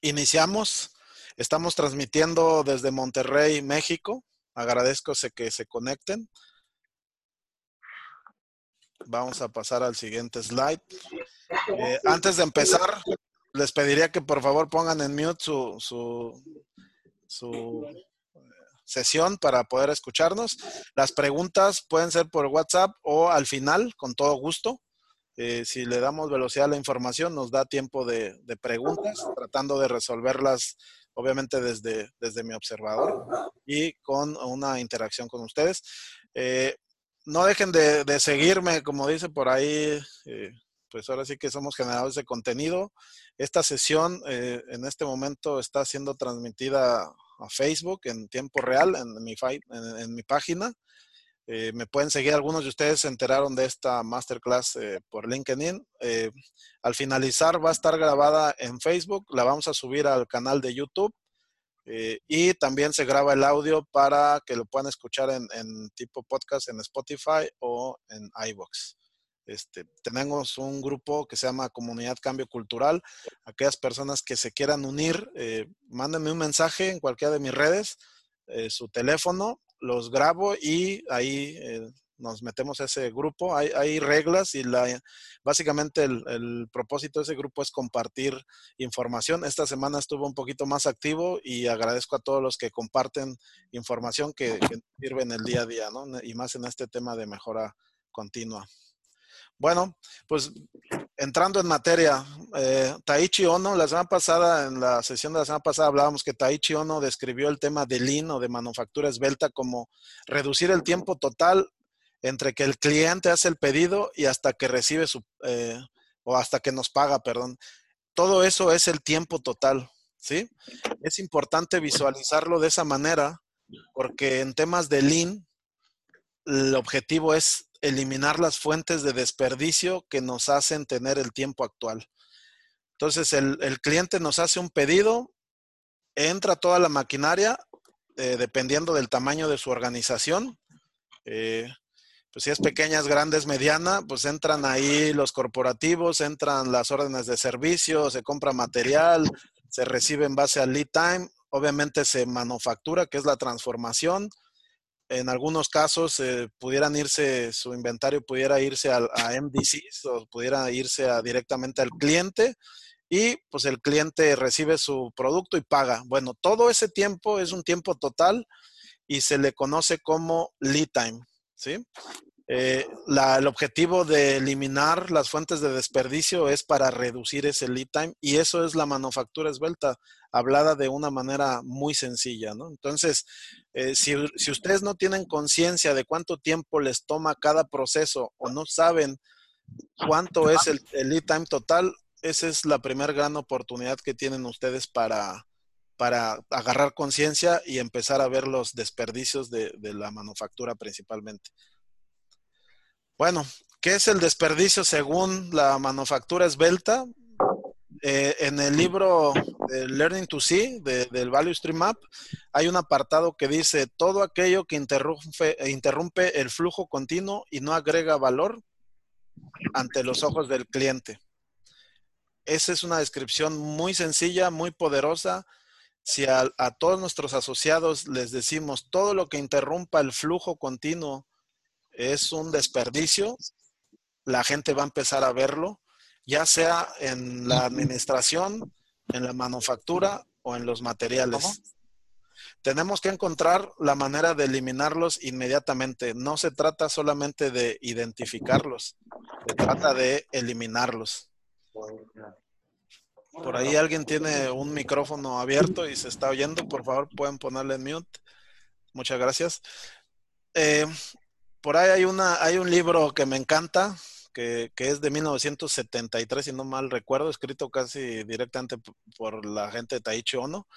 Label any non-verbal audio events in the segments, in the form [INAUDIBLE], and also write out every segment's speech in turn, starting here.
Iniciamos. Estamos transmitiendo desde Monterrey, México. Agradezco que se conecten. Vamos a pasar al siguiente slide. Eh, antes de empezar, les pediría que por favor pongan en mute su, su, su eh, sesión para poder escucharnos. Las preguntas pueden ser por WhatsApp o al final, con todo gusto. Eh, si le damos velocidad a la información, nos da tiempo de, preguntas, tratando de resolverlas, obviamente, desde, desde mi observador y con una interacción con ustedes. Eh, no dejen de, seguirme, como dice por ahí, eh, pues ahora sí que somos generadores de contenido. Esta sesión en este momento está siendo transmitida a Facebook en tiempo real en mi, en mi página. Eh, me pueden seguir, algunos de ustedes se enteraron de esta masterclass eh, por LinkedIn. Eh, al finalizar va a estar grabada en Facebook, la vamos a subir al canal de YouTube y también se graba el audio para que lo puedan escuchar en, tipo podcast en Spotify o en iVoox. Este, tenemos un grupo que se llama Comunidad Cambio Cultural. Aquellas personas que se quieran unir, mándenme un mensaje en cualquiera de mis redes, su teléfono los grabo y ahí eh, nos metemos a ese grupo. Hay, reglas y la, básicamente el, propósito de ese grupo es compartir información. Esta semana estuvo un poquito más activo y agradezco a todos los que comparten información que, que sirve en el día a día, ¿no? Y más en este tema de mejora continua. Bueno, pues entrando en materia, eh, Taichi Ono, la semana pasada, en la sesión de la semana pasada hablábamos que Taichi Ono describió el tema de Lean o de manufactura esbelta como reducir el tiempo total entre que el cliente hace el pedido y hasta que recibe su, eh, o hasta que nos paga, perdón. Todo eso es el tiempo total, ¿sí? Es importante visualizarlo de esa manera porque en temas de Lean, el objetivo es eliminar las fuentes de desperdicio que nos hacen tener el tiempo actual. Entonces, el, cliente nos hace un pedido, entra toda la maquinaria, eh, dependiendo del tamaño de su organización. Eh, pues si es pequeña, es grande, es mediana, pues entran ahí los corporativos, entran las órdenes de servicio, se compra material, se recibe en base al lead time, obviamente se manufactura, que es la transformación, en algunos casos eh, pudieran irse, su inventario pudiera irse a, a MDCs o pudiera irse directamente al cliente y pues el cliente recibe su producto y paga. Bueno, todo ese tiempo es un tiempo total y se le conoce como lead time, ¿sí? Eh, el objetivo de eliminar las fuentes de desperdicio es para reducir ese lead time y eso es la manufactura esbelta, hablada de una manera muy sencilla, ¿no? Entonces, eh, si, ustedes no tienen conciencia de cuánto tiempo les toma cada proceso o no saben cuánto es el, lead time total, esa es la primera gran oportunidad que tienen ustedes para, para agarrar conciencia y empezar a ver los desperdicios de la manufactura principalmente. Bueno, ¿qué es el desperdicio según la manufactura esbelta? Eh, en el libro de Learning to See del Value Stream Map hay un apartado que dice todo aquello que interrumpe, interrumpe el flujo continuo y no agrega valor ante los ojos del cliente. Esa es una descripción muy sencilla, muy poderosa. Si a, a todos nuestros asociados les decimos todo lo que interrumpa el flujo continuo es un desperdicio, la gente va a empezar a verlo, ya sea en la administración, en la manufactura o en los materiales. Tenemos que encontrar la manera de eliminarlos inmediatamente. No se trata solamente de identificarlos, se trata de eliminarlos. Por ahí alguien tiene un micrófono abierto y se está oyendo. Por favor, pueden ponerle en mute. Muchas gracias. Eh, por ahí hay, una, hay un libro que me encanta, que, es de 1973, si no mal recuerdo, escrito casi directamente por la gente de Taichi Ono,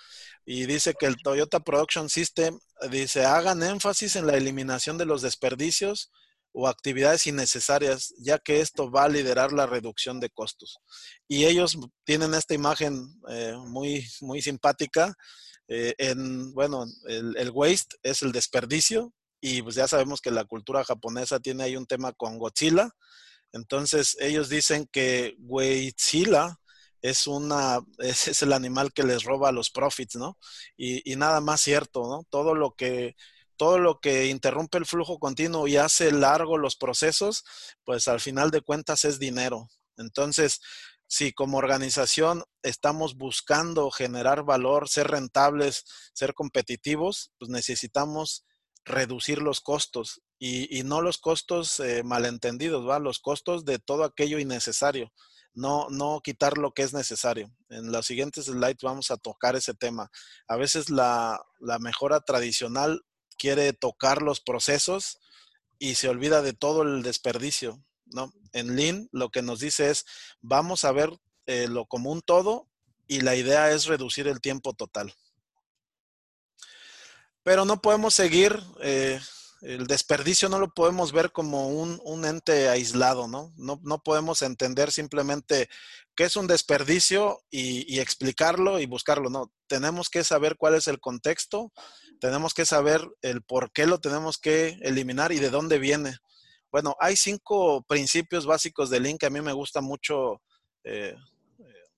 y dice que el Toyota Production System dice, hagan énfasis en la eliminación de los desperdicios o actividades innecesarias, ya que esto va a liderar la reducción de costos. Y ellos tienen esta imagen eh, muy, muy simpática. Eh, en, bueno, el waste es el desperdicio, y pues ya sabemos que la cultura japonesa tiene ahí un tema con Godzilla. Entonces ellos dicen que Godzilla es una, [LAUGHS] es, el animal que les roba los profits, ¿no? Y, y, nada más cierto, ¿no? Todo lo que todo lo que interrumpe el flujo continuo y hace largo los procesos, pues al final de cuentas es dinero. Entonces, si como organización estamos buscando generar valor, ser rentables, ser competitivos, pues necesitamos reducir los costos y, no los costos eh, malentendidos, ¿va? Los costos de todo aquello innecesario. No, no quitar lo que es necesario. En los siguientes slides vamos a tocar ese tema. A veces la, la mejora tradicional quiere tocar los procesos y se olvida de todo el desperdicio, ¿no? En Lean lo que nos dice es, vamos a ver eh, lo como un todo y la idea es reducir el tiempo total. Pero no podemos seguir, eh, el desperdicio no lo podemos ver como un, ente aislado, ¿no? ¿no? ¿no? podemos entender simplemente qué es un desperdicio y, y explicarlo y buscarlo, no. Tenemos que saber cuál es el contexto, tenemos que saber el por qué lo tenemos que eliminar y de dónde viene. Bueno, hay cinco principios básicos de Lean que a mí me gusta mucho eh,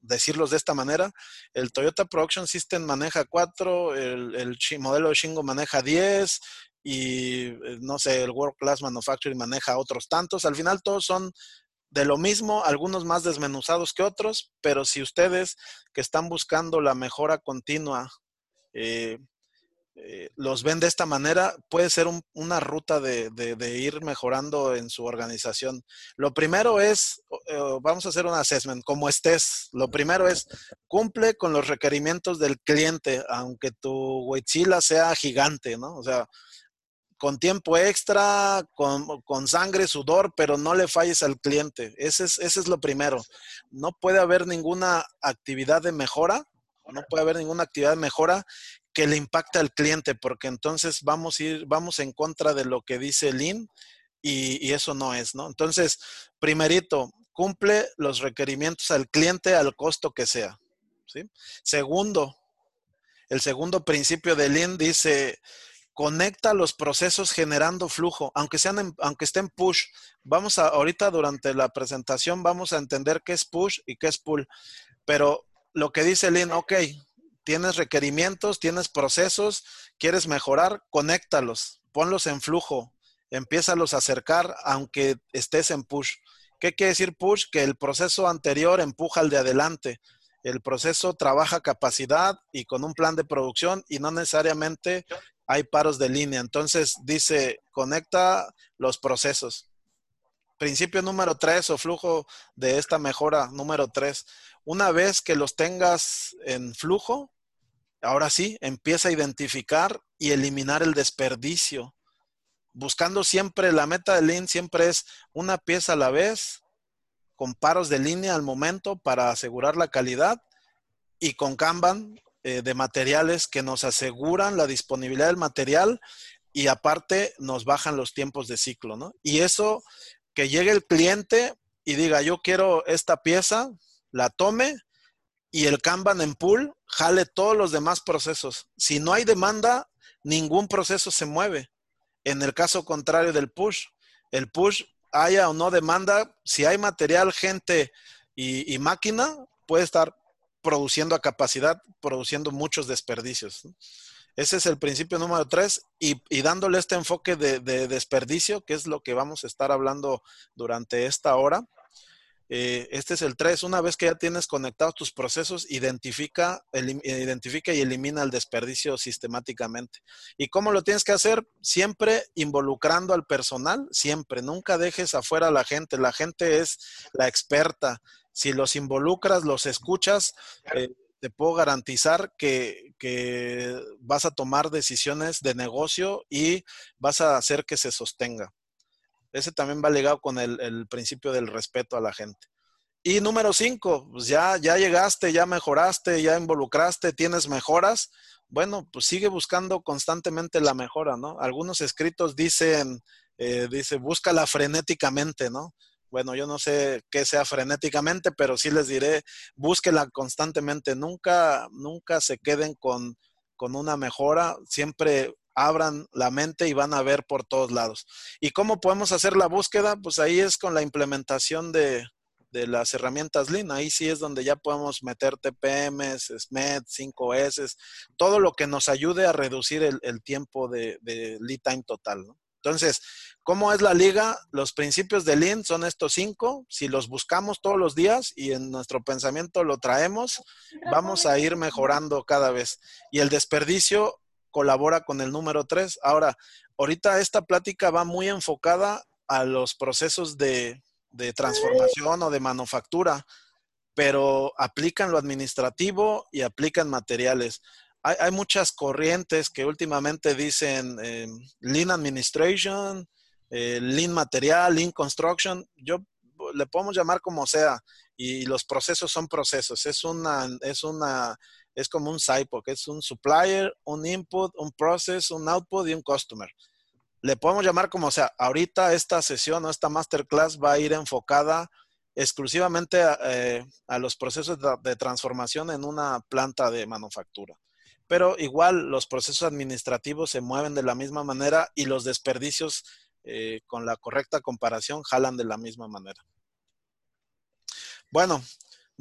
decirlos de esta manera. El Toyota Production System maneja cuatro, el, el modelo de Shingo maneja diez y eh, no sé, el World Class Manufacturing maneja otros tantos. Al final todos son de lo mismo, algunos más desmenuzados que otros, pero si ustedes que están buscando la mejora continua, eh, eh, los ven de esta manera, puede ser una ruta de, ir mejorando en su organización. Lo primero es, eh, vamos a hacer un assessment, como estés. Lo primero es, cumple con los requerimientos del cliente, aunque tu huichila sea gigante, ¿no? O sea, con tiempo extra, con, sangre, sudor, pero no le falles al cliente. Ese es, ese es lo primero. No puede haber ninguna actividad de mejora no puede haber ninguna actividad de mejora que le impacte al cliente, porque entonces vamos a ir, vamos en contra de lo que dice Lean y, y eso no es, ¿no? Entonces, primerito, cumple los requerimientos al cliente al costo que sea. ¿sí? Segundo, el segundo principio de Lean dice, conecta los procesos generando flujo, aunque sean aunque estén push. Vamos a ahorita durante la presentación vamos a entender qué es push y qué es pull, pero lo que dice Lean, ok, tienes requerimientos, tienes procesos, quieres mejorar, conéctalos, ponlos en flujo, empiézalos a acercar aunque estés en push. ¿Qué quiere decir push? Que el proceso anterior empuja al de adelante. El proceso trabaja capacidad y con un plan de producción y no necesariamente hay paros de línea. Entonces dice, conecta los procesos. Principio número tres o flujo de esta mejora número tres. Una vez que los tengas en flujo, ahora sí, empieza a identificar y eliminar el desperdicio. Buscando siempre, la meta de Lean siempre es una pieza a la vez, con paros de línea al momento para asegurar la calidad y con Kanban eh, de materiales que nos aseguran la disponibilidad del material y aparte nos bajan los tiempos de ciclo, ¿no? Y eso, que llegue el cliente y diga, yo quiero esta pieza, la tome y el Kanban en pool jale todos los demás procesos. Si no hay demanda, ningún proceso se mueve. En el caso contrario del push, el push haya o no demanda, si hay material, gente y, máquina, puede estar produciendo a capacidad, produciendo muchos desperdicios. Ese es el principio número tres y, dándole este enfoque de, desperdicio, que es lo que vamos a estar hablando durante esta hora. Eh, este es el 3. Una vez que ya tienes conectados tus procesos, identifica, identifica y elimina el desperdicio sistemáticamente. ¿Y cómo lo tienes que hacer? Siempre involucrando al personal, siempre. Nunca dejes afuera a la gente. La gente es la experta. Si los involucras, los escuchas, eh, te puedo garantizar que, que vas a tomar decisiones de negocio y vas a hacer que se sostenga. Ese también va ligado con el, principio del respeto a la gente. Y número cinco, pues ya, ya llegaste, ya mejoraste, ya involucraste, tienes mejoras. Bueno, pues sigue buscando constantemente la mejora, ¿no? Algunos escritos dicen, eh, búscala frenéticamente, ¿no? Bueno, yo no sé qué sea frenéticamente, pero sí les diré, búsquela constantemente. Nunca, nunca se queden con, con una mejora. Siempre abran la mente y van a ver por todos lados. ¿Y cómo podemos hacer la búsqueda? Pues ahí es con la implementación de, de las herramientas Lean. Ahí sí es donde ya podemos meter TPMs, SMED, 5S, todo lo que nos ayude a reducir el, tiempo de, lead time total. Entonces, ¿cómo es la liga? Los principios de Lean son estos cinco. Si los buscamos todos los días y en nuestro pensamiento lo traemos, vamos a ir mejorando cada vez. Y el desperdicio colabora con el número tres. Ahora, ahorita esta plática va muy enfocada a los procesos de, transformación o de manufactura, pero aplican lo administrativo y aplican materiales. Hay, muchas corrientes que últimamente dicen eh, Lean Administration, eh, Lean Material, Lean Construction. Yo le podemos llamar como sea y los procesos son procesos. Es una, es una, es como un que es un supplier, un input, un process, un output y un customer le podemos llamar como sea. Ahorita esta sesión o esta masterclass va a ir enfocada exclusivamente a, eh, los procesos de, transformación en una planta de manufactura. Pero igual los procesos administrativos se mueven de la misma manera y los desperdicios eh, con la correcta comparación jalan de la misma manera. Bueno,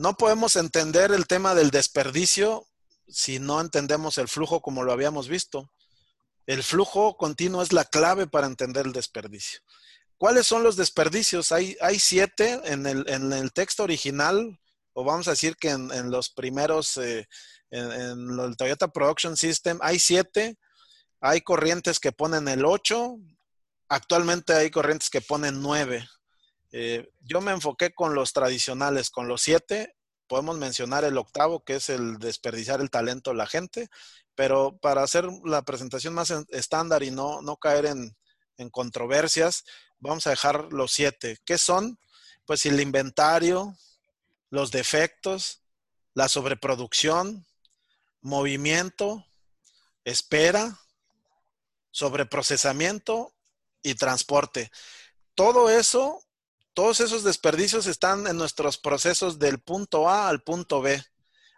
no podemos entender el tema del desperdicio si no entendemos el flujo como lo habíamos visto. El flujo continuo es la clave para entender el desperdicio. ¿Cuáles son los desperdicios? Hay, hay siete en el, texto original, o vamos a decir que en, los primeros, eh, en, el Toyota Production System, hay siete. Hay corrientes que ponen el 8. Actualmente hay corrientes que ponen 9. Eh, yo me enfoqué con los tradicionales, con los siete. Podemos mencionar el octavo, que es el desperdiciar el talento de la gente pero para hacer la presentación más estándar y no, no caer en, controversias, vamos a dejar los siete. ¿Qué son? Pues el inventario, los defectos, la sobreproducción, movimiento, espera, sobreprocesamiento y transporte. Todo eso, todos esos desperdicios están en nuestros procesos del punto A al punto B.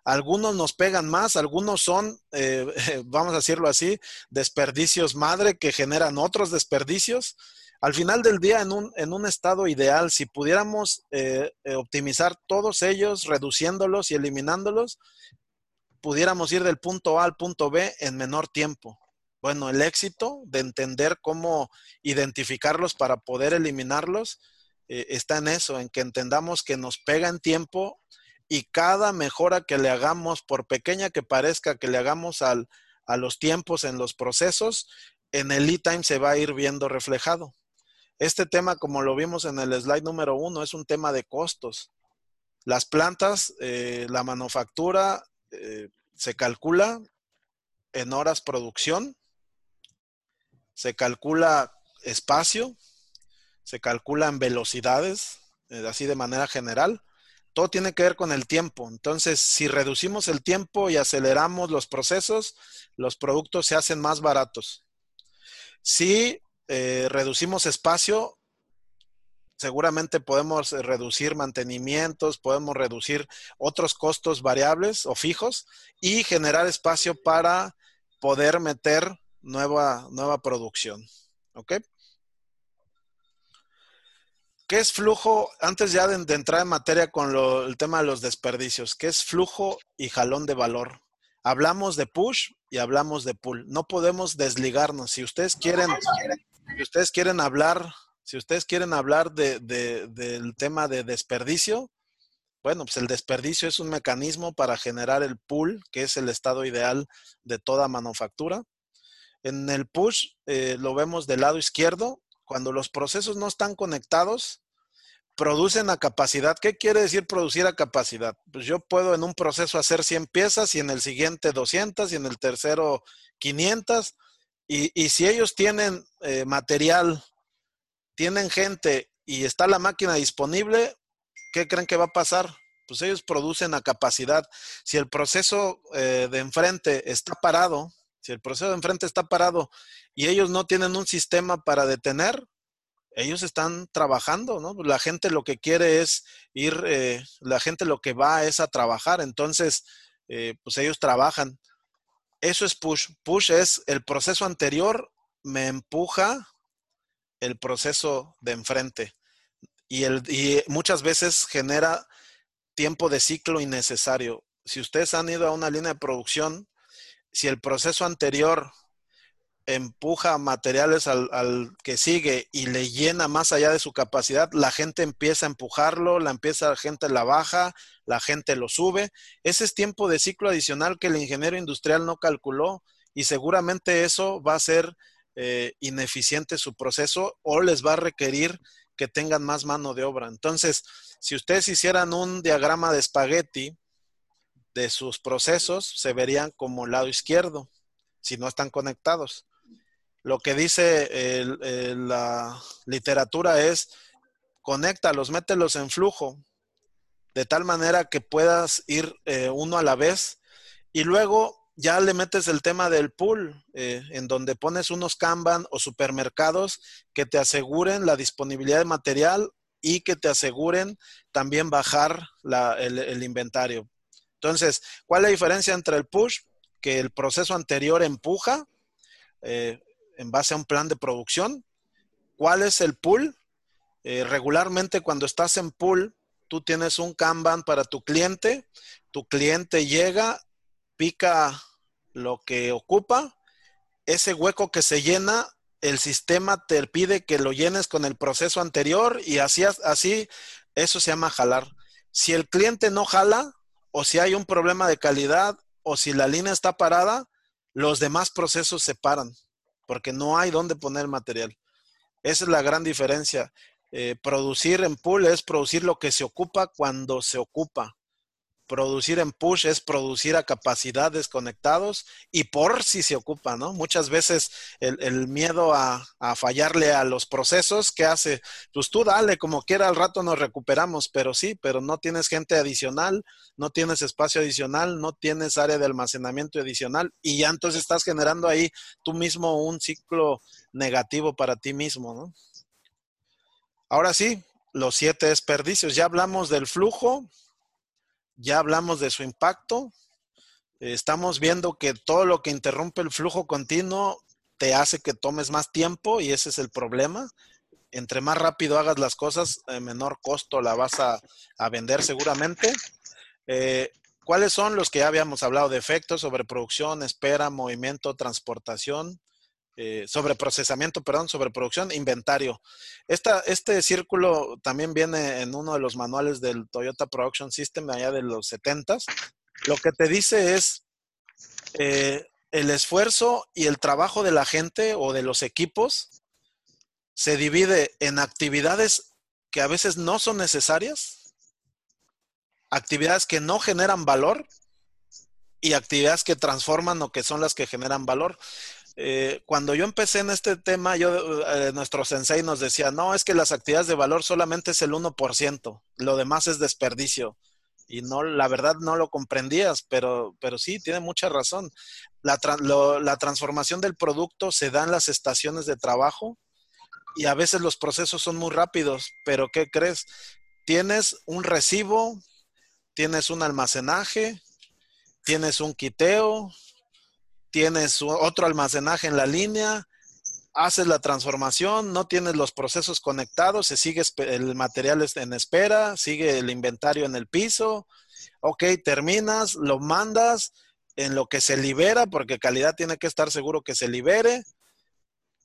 Algunos nos pegan más, algunos son, eh, [LAUGHS] vamos a decirlo así, desperdicios madre que generan otros desperdicios. Al final del día, en un, en un estado ideal, si pudiéramos eh, eh, optimizar todos ellos, reduciéndolos y eliminándolos, pudiéramos ir del punto A al punto B en menor tiempo. Bueno, el éxito de entender cómo identificarlos para poder eliminarlos está en eso, en que entendamos que nos pega en tiempo y cada mejora que le hagamos, por pequeña que parezca que le hagamos al, a los tiempos en los procesos, en el lead time se va a ir viendo reflejado. Este tema, como lo vimos en el slide número uno, es un tema de costos. Las plantas, eh, la manufactura eh, se calcula en horas producción, se calcula espacio, se calcula en velocidades, eh, así de manera general, todo tiene que ver con el tiempo. Entonces, si reducimos el tiempo y aceleramos los procesos, los productos se hacen más baratos. Si eh, reducimos espacio, seguramente podemos reducir mantenimientos, podemos reducir otros costos variables o fijos y generar espacio para poder meter nueva, nueva producción. ¿Ok? ¿Qué es flujo? Antes ya de, entrar en materia con el tema de los desperdicios, ¿qué es flujo y jalón de valor? Hablamos de push y hablamos de pull. No podemos desligarnos. Si ustedes quieren, si ustedes quieren hablar, si ustedes quieren hablar del tema de desperdicio, bueno, pues el desperdicio es un mecanismo para generar el pull, que es el estado ideal de toda manufactura. En el push eh, lo vemos del lado izquierdo, cuando los procesos no están conectados, producen a capacidad. ¿Qué quiere decir producir a capacidad? Pues yo puedo en un proceso hacer 100 piezas y en el siguiente 200 y en el tercero 500. Y, si ellos tienen eh, material, tienen gente y está la máquina disponible, ¿qué creen que va a pasar? Pues ellos producen a capacidad. Si el proceso eh, de enfrente está parado, si el proceso de enfrente está parado y ellos no tienen un sistema para detener, ellos están trabajando, ¿no? La gente lo que quiere es ir, eh, la gente lo que va es a trabajar, entonces, eh, pues ellos trabajan. Eso es push. Push es el proceso anterior me empuja el proceso de enfrente. y, el, y muchas veces genera tiempo de ciclo innecesario. Si ustedes han ido a una línea de producción, si el proceso anterior empuja materiales al, que sigue y le llena más allá de su capacidad, la gente empieza a empujarlo, la empieza la gente la baja, la gente lo sube. Ese es tiempo de ciclo adicional que el ingeniero industrial no calculó y seguramente eso va a ser eh, ineficiente su proceso o les va a requerir que tengan más mano de obra. Entonces, si ustedes hicieran un diagrama de espagueti de sus procesos, se verían como lado izquierdo, si no están conectados. Lo que dice la literatura es, conéctalos, mételos en flujo, de tal manera que puedas ir eh, uno a la vez y luego ya le metes el tema del pool, eh, en donde pones unos Kanban o supermercados que te aseguren la disponibilidad de material y que te aseguren también bajar el, inventario. Entonces, ¿cuál es la diferencia entre el push? Que el proceso anterior empuja eh, en base a un plan de producción. ¿Cuál es el pool? Eh, regularmente cuando estás en pool, tú tienes un Kanban para tu cliente, tu cliente llega, pica lo que ocupa, ese hueco que se llena, el sistema te pide que lo llenes con el proceso anterior y así, así, eso se llama jalar. Si el cliente no jala o si hay un problema de calidad o si la línea está parada, los demás procesos se paran porque no hay dónde poner material. Esa es la gran diferencia. Eh, producir en pool es producir lo que se ocupa cuando se ocupa. Producir en push es producir a capacidad desconectados y por si se ocupa, ¿no? Muchas veces el, miedo a, a, fallarle a los procesos, ¿qué hace? Pues tú dale, como quiera, al rato nos recuperamos, pero sí, pero no tienes gente adicional, no tienes espacio adicional, no tienes área de almacenamiento adicional y ya entonces estás generando ahí tú mismo un ciclo negativo para ti mismo, ¿no? Ahora sí, los siete desperdicios. Ya hablamos del flujo, ya hablamos de su impacto. Estamos viendo que todo lo que interrumpe el flujo continuo te hace que tomes más tiempo y ese es el problema. Entre más rápido hagas las cosas, menor costo la vas a, vender seguramente. Eh, ¿Cuáles son los que ya habíamos hablado de efectos sobre producción, espera, movimiento, transportación? Eh, sobre procesamiento, perdón, sobre producción, inventario. este círculo también viene en uno de los manuales del Toyota Production System allá de los 70 Lo que te dice es eh, el esfuerzo y el trabajo de la gente o de los equipos se divide en actividades que a veces no son necesarias, actividades que no generan valor y actividades que transforman o que son las que generan valor. Eh, cuando yo empecé en este tema, yo, eh, nuestro sensei nos decía, no, es que las actividades de valor solamente es el 1%, lo demás es desperdicio. Y no, la verdad no lo comprendías, pero, pero sí, tiene mucha razón. La, la transformación del producto se da en las estaciones de trabajo y a veces los procesos son muy rápidos, pero ¿qué crees? Tienes un recibo, tienes un almacenaje, tienes un quiteo, tienes otro almacenaje en la línea, haces la transformación, no tienes los procesos conectados, se sigue el material en espera, sigue el inventario en el piso, ok, terminas, lo mandas en lo que se libera, porque calidad tiene que estar seguro que se libere,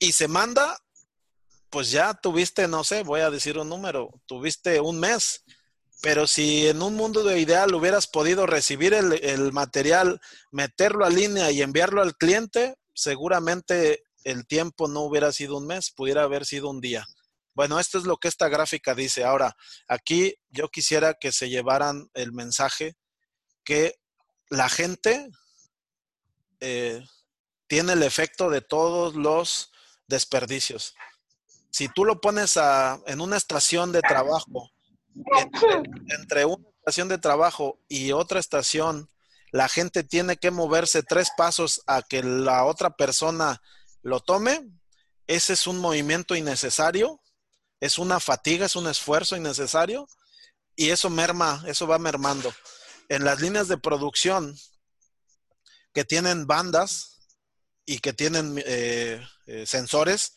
y se manda, pues ya tuviste, no sé, voy a decir un número, tuviste un mes pero si en un mundo de ideal hubieras podido recibir el, material, meterlo a línea y enviarlo al cliente, seguramente el tiempo no hubiera sido un mes, pudiera haber sido un día. Bueno, esto es lo que esta gráfica dice. Ahora, aquí yo quisiera que se llevaran el mensaje que la gente eh, tiene el efecto de todos los desperdicios. Si tú lo pones en una estación de trabajo entre, una estación de trabajo y otra estación, la gente tiene que moverse tres pasos a que la otra persona lo tome, ese es un movimiento innecesario, es una fatiga, es un esfuerzo innecesario y eso merma, eso va mermando. En las líneas de producción que tienen bandas y que tienen eh, eh, sensores,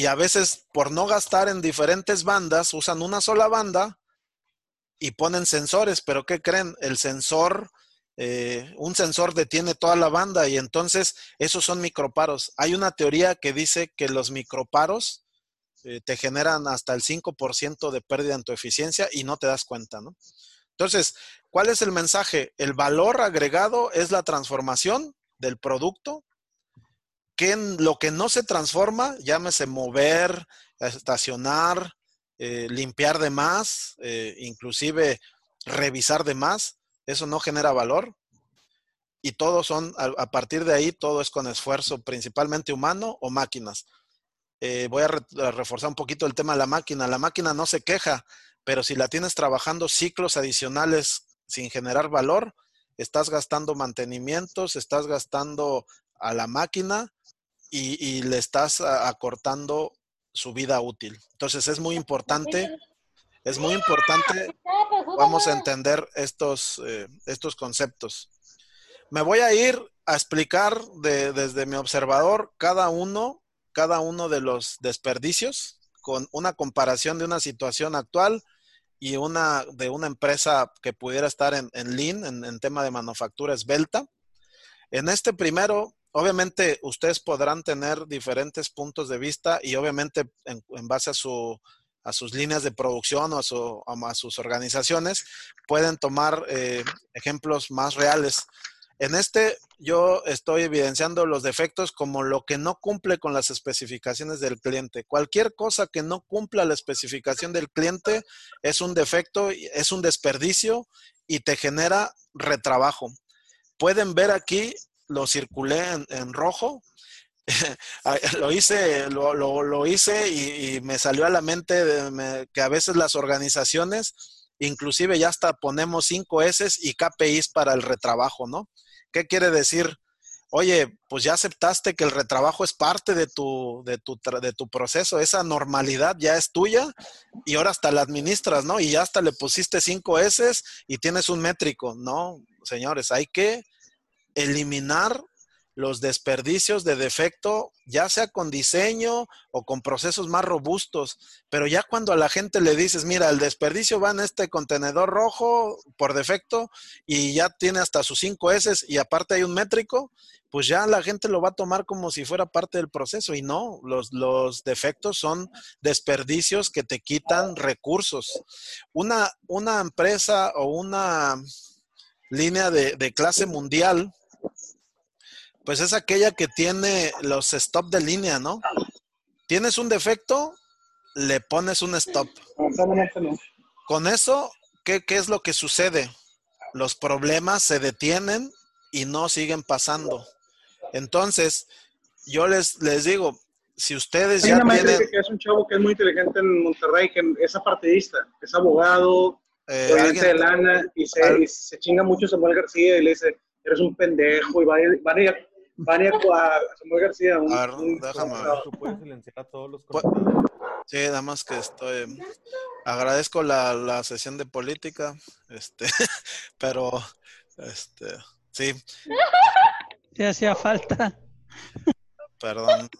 Y a veces, por no gastar en diferentes bandas, usan una sola banda y ponen sensores, pero ¿qué creen? El sensor, eh, un sensor detiene toda la banda y entonces esos son microparos. Hay una teoría que dice que los microparos eh, te generan hasta el 5% de pérdida en tu eficiencia y no te das cuenta, ¿no? Entonces, ¿cuál es el mensaje? El valor agregado es la transformación del producto, lo que no se transforma, llámese mover, estacionar, eh, limpiar de más, eh, inclusive revisar de más, eso no genera valor. Y todos son, a, partir de ahí, todo es con esfuerzo, principalmente humano o máquinas. Eh, voy a, reforzar un poquito el tema de la máquina. La máquina no se queja, pero si la tienes trabajando ciclos adicionales sin generar valor, estás gastando mantenimientos, estás gastando a la máquina y, le estás acortando su vida útil. Entonces es muy importante, es muy importante, vamos a entender estos, eh, estos conceptos. Me voy a ir a explicar desde mi observador cada uno, cada uno de los desperdicios con una comparación de una situación actual y una de una empresa que pudiera estar en, en Lean, en, en tema de manufactura esbelta. En este primero obviamente ustedes podrán tener diferentes puntos de vista y obviamente en, base a, su, a sus líneas de producción o a, sus organizaciones pueden tomar eh, ejemplos más reales. En este yo estoy evidenciando los defectos como lo que no cumple con las especificaciones del cliente. Cualquier cosa que no cumpla la especificación del cliente es un defecto, es un desperdicio y te genera retrabajo. Pueden ver aquí lo circulé en, rojo. [LAUGHS] lo hice, lo, hice y, me salió a la mente que a veces las organizaciones, inclusive ya hasta ponemos 5 S y KPIs para el retrabajo, ¿no? ¿Qué quiere decir? Oye, pues ya aceptaste que el retrabajo es parte de tu, de tu, de tu proceso, esa normalidad ya es tuya y ahora hasta la administras, ¿no? Y ya hasta le pusiste 5 S y tienes un métrico, ¿no? Señores, hay que eliminar los desperdicios de defecto, ya sea con diseño o con procesos más robustos, pero ya cuando a la gente le dices, mira, el desperdicio va en este contenedor rojo por defecto y ya tiene hasta sus 5 S y aparte hay un métrico, pues ya la gente lo va a tomar como si fuera parte del proceso y no, los, los defectos son desperdicios que te quitan recursos. Una, una empresa o una línea de, de clase mundial, pues es aquella que tiene los stop de línea, ¿no? Tienes un defecto, le pones un stop. Con eso, ¿qué, es lo que sucede? Los problemas se detienen y no siguen pasando. Entonces, yo les, les digo, si ustedes ya tienen... que es un chavo que es muy inteligente en Monterrey, que es apartidista, es abogado, eh, de lana, y se, y se, chinga mucho Samuel García y le dice, eres un pendejo, y van a, ir a Vania a Samuel García. Un, a ver, déjame ver. puedes silenciar a todos los pues, Sí, nada más que estoy. Agradezco la, la sesión de política, este, [LAUGHS] pero, este, sí. Sí hacía falta. Perdón.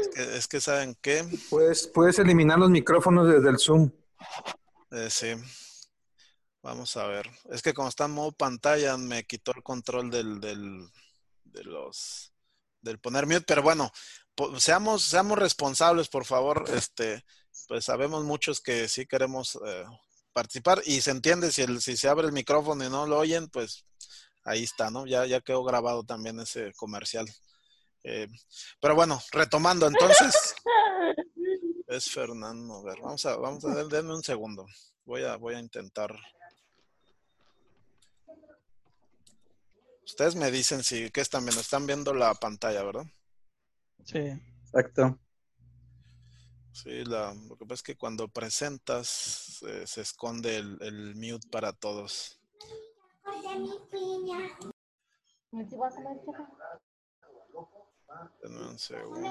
Es que, es que ¿saben qué? Puedes, puedes eliminar los micrófonos desde el Zoom. Eh, sí. Vamos a ver. Es que como está en modo pantalla, me quitó el control del, del, de los del poner mute, pero bueno, seamos, seamos responsables, por favor. Este, pues sabemos muchos que sí queremos eh, participar y se entiende si, el, si se abre el micrófono y no lo oyen, pues ahí está, ¿no? Ya, ya quedó grabado también ese comercial. Eh, pero bueno, retomando entonces. [LAUGHS] Es Fernando. A ver, vamos a, vamos a denme un segundo. Voy a, voy a intentar Ustedes me dicen si que están viendo, están viendo la pantalla, ¿verdad? Sí. Exacto. Sí, la, lo que pasa es que cuando presentas se esconde el, el, mute para todos. un segundo.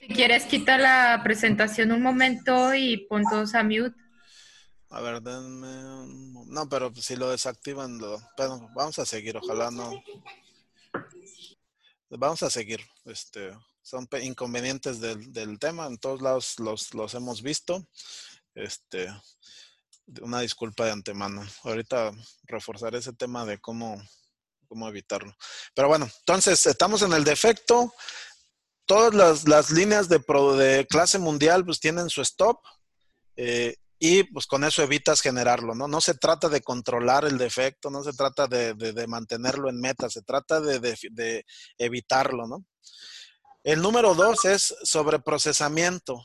Si quieres, quita la presentación un momento y pon todos a mute. A ver, denme No, pero si lo desactivan, lo... vamos a seguir, ojalá no. Vamos a seguir. Este, son inconvenientes del, tema, en todos lados los, los hemos visto. Este, una disculpa de antemano. Ahorita reforzaré ese tema de cómo, cómo evitarlo. Pero bueno, entonces estamos en el defecto. Todas las, las líneas de, de clase mundial pues tienen su stop. Eh, y pues con eso evitas generarlo, ¿no? No se trata de controlar el defecto, no se trata de, de, mantenerlo en meta, se trata de, de, evitarlo, ¿no? El número dos es sobre procesamiento.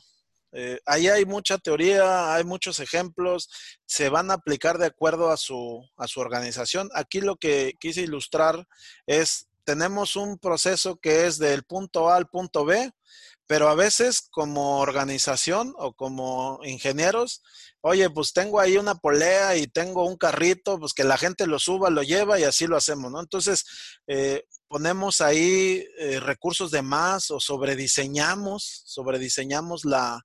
Eh, ahí hay mucha teoría, hay muchos ejemplos, se van a aplicar de acuerdo a su, a su organización. Aquí lo que quise ilustrar es, tenemos un proceso que es del punto A al punto B, pero a veces como organización o como ingenieros, oye, pues tengo ahí una polea y tengo un carrito, pues que la gente lo suba, lo lleva y así lo hacemos, ¿no? Entonces, eh, ponemos ahí eh, recursos de más o sobrediseñamos, sobrediseñamos la,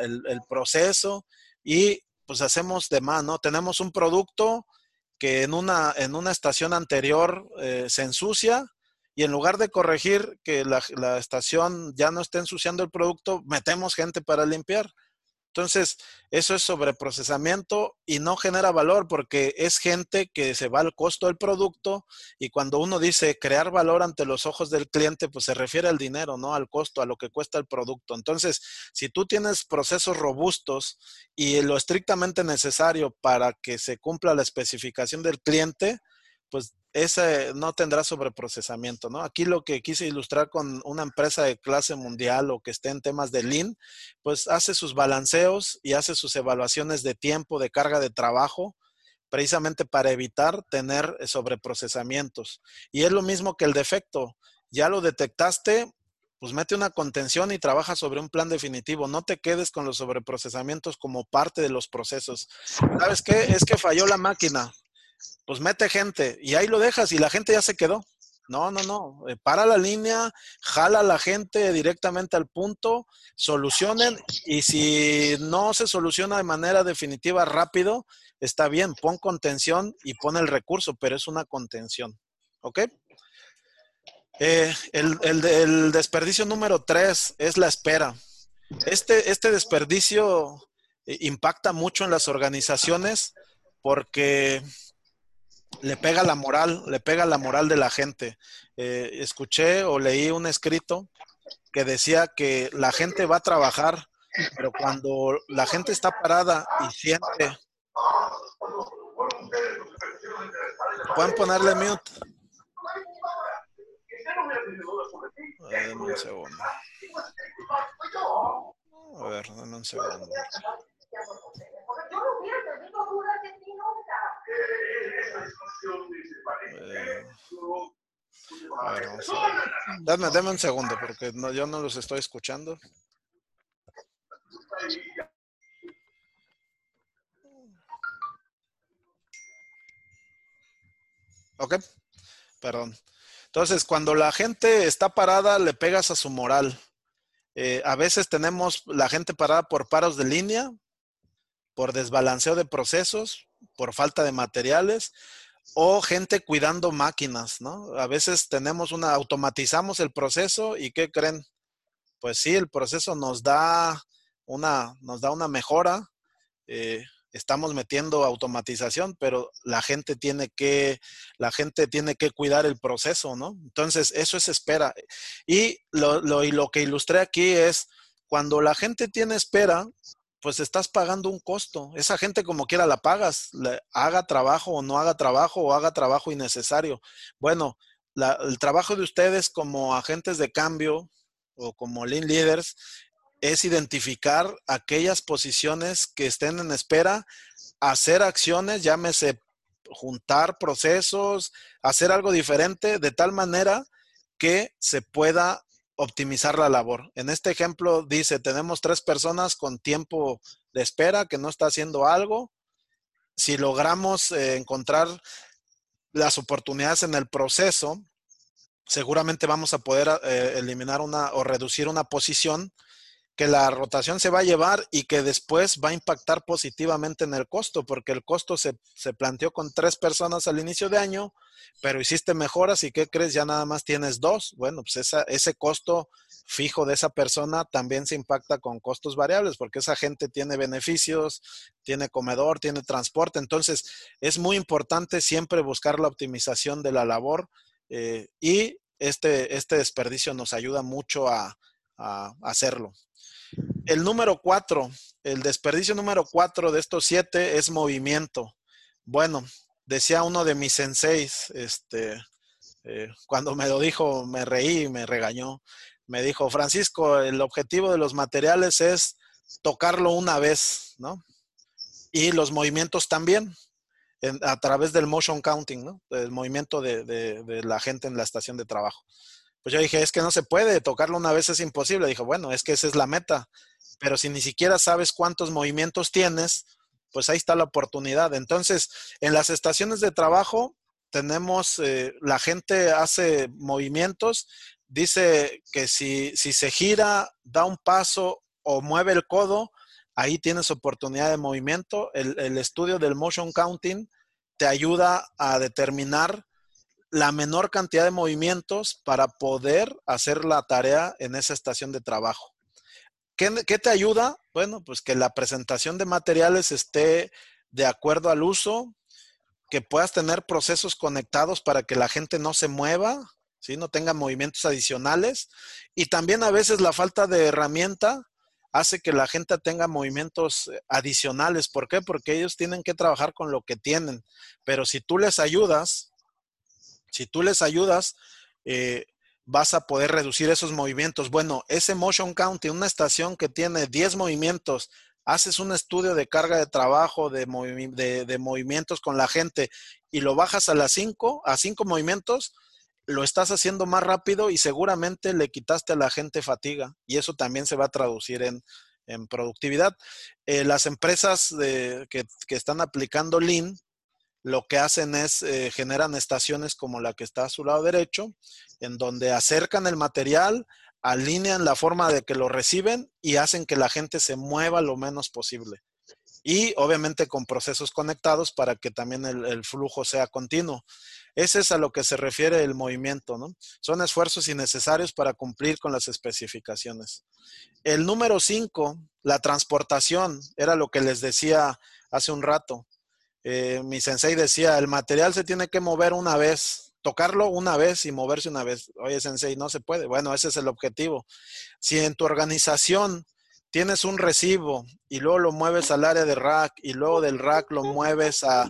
el, proceso y pues hacemos de más, ¿no? Tenemos un producto que en una, en una estación anterior eh, se ensucia y en lugar de corregir que la, estación ya no esté ensuciando el producto, metemos gente para limpiar. Entonces, eso es sobreprocesamiento y no genera valor porque es gente que se va al costo del producto y cuando uno dice crear valor ante los ojos del cliente, pues se refiere al dinero, no al costo, a lo que cuesta el producto. Entonces, si tú tienes procesos robustos y lo estrictamente necesario para que se cumpla la especificación del cliente, pues ese no tendrá sobreprocesamiento, ¿no? Aquí lo que quise ilustrar con una empresa de clase mundial o que esté en temas de Lean, pues hace sus balanceos y hace sus evaluaciones de tiempo, de carga de trabajo, precisamente para evitar tener sobreprocesamientos. Y es lo mismo que el defecto. Ya lo detectaste, pues mete una contención y trabaja sobre un plan definitivo. No te quedes con los sobreprocesamientos como parte de los procesos. ¿Sabes qué? Es que falló la máquina pues mete gente y ahí lo dejas y la gente ya se quedó. No, no, no. Eh, para la línea, jala a la gente directamente al punto, solucionen y si no se soluciona de manera definitiva rápido, está bien, pon contención y pon el recurso, pero es una contención. ¿Ok? Eh, el, el, desperdicio número tres es la espera. Este, este desperdicio eh, impacta mucho en las organizaciones porque le pega la moral, le pega la moral de la gente. Eh, escuché o leí un escrito que decía que la gente va a trabajar, pero cuando la gente está parada y siente... ¿Pueden ponerle mute? Ver, un segundo. A ver, dame un segundo. Eh, a ver, vamos a Dame, dame, un segundo porque no, yo no los estoy escuchando. Ok, perdón. Entonces, cuando la gente está parada, le pegas a su moral. Eh, a veces tenemos la gente parada por paros de línea, por desbalanceo de procesos, por falta de materiales o gente cuidando máquinas, ¿no? A veces tenemos una, automatizamos el proceso y ¿qué creen? Pues sí, el proceso nos da una, nos da una mejora, eh, estamos metiendo automatización, pero la gente tiene que, la gente tiene que cuidar el proceso, ¿no? Entonces, eso es espera. Y lo, y lo que ilustré aquí es, cuando la gente tiene espera, pues estás pagando un costo. Esa gente como quiera la pagas, haga trabajo o no haga trabajo o haga trabajo innecesario. Bueno, el trabajo de ustedes como agentes de cambio o como lean leaders es identificar aquellas posiciones que estén en espera, hacer acciones, llámese juntar procesos, hacer algo diferente de tal manera que se pueda optimizar la labor. En este ejemplo dice, tenemos tres personas con tiempo de espera que no está haciendo algo. Si logramos eh, encontrar las oportunidades en el proceso, seguramente vamos a poder eh, eliminar una o reducir una posición que la rotación se va a llevar y que después va a impactar positivamente en el costo, porque el costo se, se, planteó con tres personas al inicio de año, pero hiciste mejoras y ¿qué crees? Ya nada más tienes dos. Bueno, pues esa, ese costo fijo de esa persona también se impacta con costos variables, porque esa gente tiene beneficios, tiene comedor, tiene transporte. Entonces, es muy importante siempre buscar la optimización de la labor eh, y este, este desperdicio nos ayuda mucho a, a hacerlo. El número cuatro, el desperdicio número cuatro de estos siete es movimiento. Bueno, decía uno de mis senseis, este, eh, cuando me lo dijo, me reí me regañó. Me dijo, Francisco, el objetivo de los materiales es tocarlo una vez, ¿no? Y los movimientos también, a través del motion counting, ¿no? El movimiento de, de, la gente en la estación de trabajo. Pues yo dije, es que no se puede, tocarlo una vez es imposible. Dijo, bueno, es que esa es la meta. Pero si ni siquiera sabes cuántos movimientos tienes, pues ahí está la oportunidad. Entonces, en las estaciones de trabajo, tenemos, eh, la gente hace movimientos, dice que si, si se gira, da un paso o mueve el codo, ahí tienes oportunidad de movimiento. El, el, estudio del motion counting te ayuda a determinar la menor cantidad de movimientos para poder hacer la tarea en esa estación de trabajo. ¿Qué, ¿Qué, te ayuda? Bueno, pues que la presentación de materiales esté de acuerdo al uso, que puedas tener procesos conectados para que la gente no se mueva, ¿sí? no tenga movimientos adicionales. Y también a veces la falta de herramienta hace que la gente tenga movimientos eh, adicionales. ¿Por qué? Porque ellos tienen que trabajar con lo que tienen. Pero si tú les ayudas, si tú les ayudas, eh, vas a poder reducir esos movimientos. Bueno, ese motion counting, una estación que tiene 10 movimientos, haces un estudio de carga de trabajo, de, movimientos con la gente y lo bajas a las 5, a 5 movimientos, lo estás haciendo más rápido y seguramente le quitaste a la gente fatiga y eso también se va a traducir en, productividad. Eh, las empresas que, están aplicando Lean lo que hacen es eh, generan estaciones como la que está a su lado derecho, en donde acercan el material, alinean la forma de que lo reciben y hacen que la gente se mueva lo menos posible. Y obviamente con procesos conectados para que también el, flujo sea continuo. Ese es a lo que se refiere el movimiento, ¿no? Son esfuerzos innecesarios para cumplir con las especificaciones. El número cinco, la transportación, era lo que les decía hace un rato. Eh, mi sensei decía, el material se tiene que mover una vez, tocarlo una vez y moverse una vez. Oye, Sensei, no se puede. Bueno, ese es el objetivo. Si en tu organización tienes un recibo y luego lo mueves al área de rack y luego del rack lo mueves a,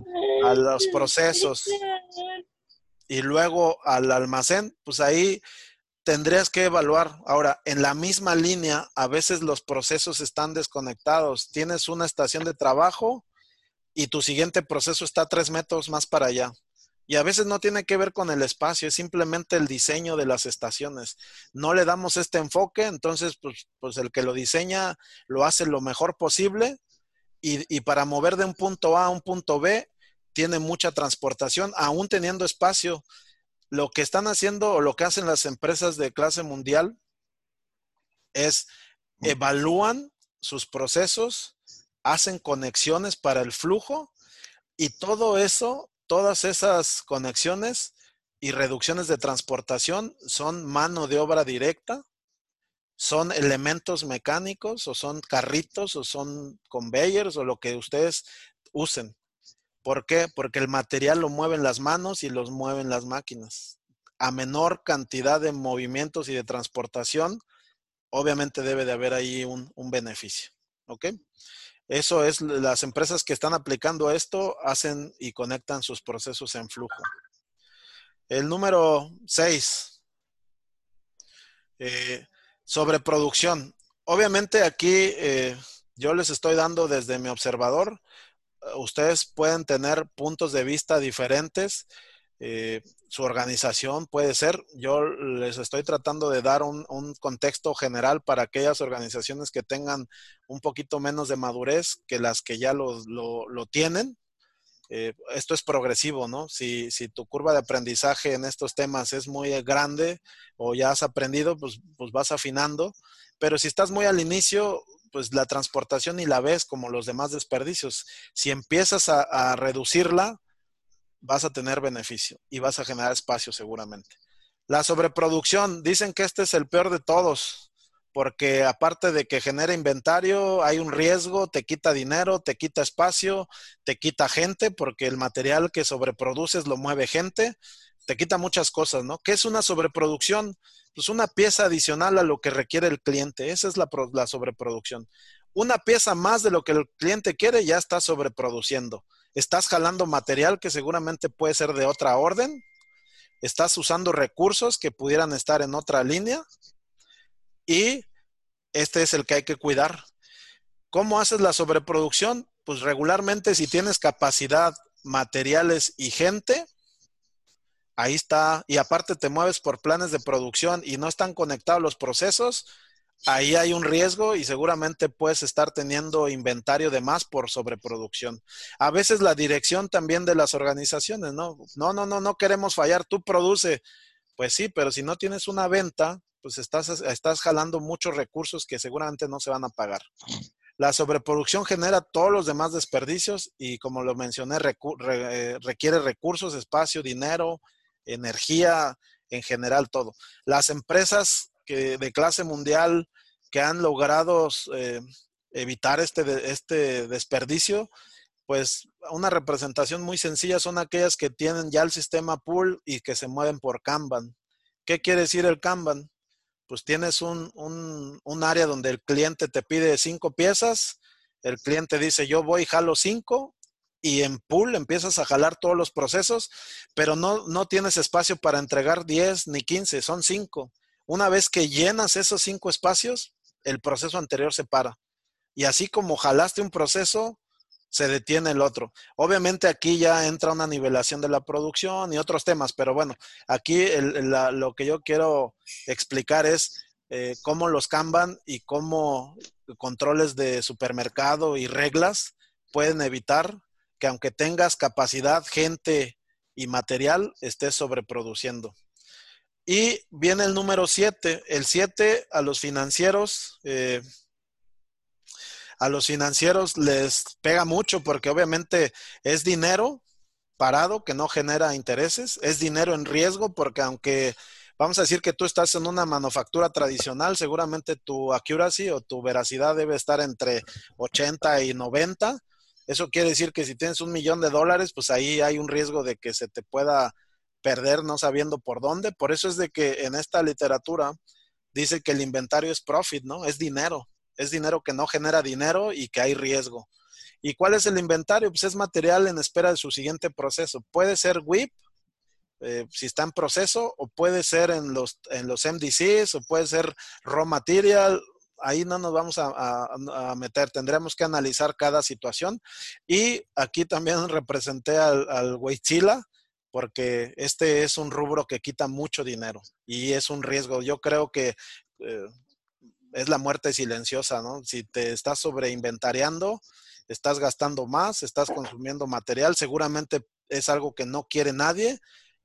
a los procesos y luego al almacén, pues ahí tendrías que evaluar. Ahora, en la misma línea, a veces los procesos están desconectados. Tienes una estación de trabajo y tu siguiente proceso está tres metros más para allá. Y a veces no tiene que ver con el espacio, es simplemente el diseño de las estaciones. No le damos este enfoque, entonces pues, pues el que lo diseña lo hace lo mejor posible y, y, para mover de un punto A a un punto B tiene mucha transportación, aún teniendo espacio. Lo que están haciendo o lo que hacen las empresas de clase mundial es evalúan sus procesos, hacen conexiones para el flujo y todo eso todas esas conexiones y reducciones de transportación son mano de obra directa, son elementos mecánicos o son carritos o son conveyors o lo que ustedes usen. ¿Por qué? Porque el material lo mueven las manos y los mueven las máquinas. A menor cantidad de movimientos y de transportación, obviamente debe de haber ahí un, beneficio. ¿Ok? Eso es, las empresas que están aplicando esto hacen y conectan sus procesos en flujo. El número 6, eh, sobre producción. Obviamente aquí eh, yo les estoy dando desde mi observador. Ustedes pueden tener puntos de vista diferentes. Eh, su organización puede ser. Yo les estoy tratando de dar un, contexto general para aquellas organizaciones que tengan un poquito menos de madurez que las que ya lo, tienen. Eh, esto es progresivo, ¿no? Si, si, tu curva de aprendizaje en estos temas es muy grande o ya has aprendido, pues, pues vas afinando. Pero si estás muy al inicio, pues la transportación y la ves como los demás desperdicios. Si empiezas a reducirla, vas a tener beneficio y vas a generar espacio seguramente. La sobreproducción, dicen que este es el peor de todos. porque aparte de que genera inventario, hay un riesgo, te quita dinero, te quita espacio, te quita gente, porque el material que sobreproduces lo mueve gente, te quita muchas cosas, ¿no? ¿Qué es una sobreproducción? Pues una pieza adicional a lo que requiere el cliente, esa es la, la sobreproducción. Una pieza más de lo que el cliente quiere ya está sobreproduciendo. Estás jalando material que seguramente puede ser de otra orden, estás usando recursos que pudieran estar en otra línea y este es el que hay que cuidar. ¿Cómo haces la sobreproducción? Pues regularmente si tienes capacidad, materiales y gente, ahí está. Y aparte te mueves por planes de producción y no están conectados los procesos, ahí hay un riesgo y seguramente puedes estar teniendo inventario de más por sobreproducción. A veces la dirección también de las organizaciones, ¿no? No, no, no, no queremos fallar, tú produce. Pues sí, pero si no tienes una venta, pues estás, estás jalando muchos recursos que seguramente no se van a pagar. La sobreproducción genera todos los demás desperdicios y como lo mencioné, eh, requiere recursos, espacio, dinero, energía, en general todo. Las empresas que, de clase mundial que han logrado eh, evitar este, este desperdicio, pues una representación muy sencilla son aquellas que tienen ya el sistema pool y que se mueven por Kanban. ¿Qué quiere decir el Kanban? pues tienes un, un, área donde el cliente te pide cinco piezas, el cliente dice yo voy, jalo cinco y en pool empiezas a jalar todos los procesos, pero no, no tienes espacio para entregar 10 ni 15, son cinco. Una vez que llenas esos cinco espacios, el proceso anterior se para. Y así como jalaste un proceso, se detiene el otro. Obviamente aquí ya entra una nivelación de la producción y otros temas, pero bueno, aquí lo que yo quiero explicar es eh, cómo los Kanban y cómo controles de supermercado y reglas pueden evitar que aunque tengas capacidad, gente y material, estés sobreproduciendo. Y viene el número 7. El 7 a los financieros. Eh, a los financieros les pega mucho porque obviamente es dinero parado que no genera intereses, es dinero en riesgo porque aunque vamos a decir que tú estás en una manufactura tradicional, seguramente tu accuracy o tu veracidad debe estar entre 80 y 90. Eso quiere decir que si tienes un millón de dólares, pues ahí hay un riesgo de que se te pueda perder no sabiendo por dónde. Por eso es de que en esta literatura dice que el inventario es profit, ¿no? Es dinero es dinero que no genera dinero y que hay riesgo. ¿Y cuál es el inventario? Pues es material en espera de su siguiente proceso. Puede ser WIP, eh, si está en proceso, o puede ser en los, en los MDCs, o puede ser raw material. Ahí no nos vamos a, meter, tendremos que analizar cada situación. Y aquí también representé al, al porque este es un rubro que quita mucho dinero y es un riesgo. Yo creo que eh, es la muerte silenciosa, ¿no? Si te estás sobreinventariando, estás gastando más, estás consumiendo material, seguramente es algo que no quiere nadie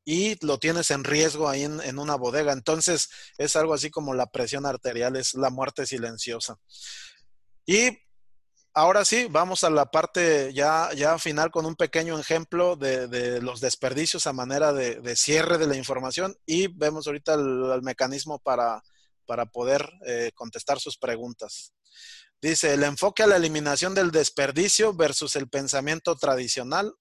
y lo tienes en riesgo ahí en, una bodega. Entonces, es algo así como la presión arterial, es la muerte silenciosa. Y ahora sí, vamos a la parte ya, ya final con un pequeño ejemplo de, los desperdicios a manera de, cierre de la información y vemos ahorita el mecanismo para para poder eh, contestar sus preguntas. Dice, el enfoque a la eliminación del desperdicio versus el pensamiento tradicional.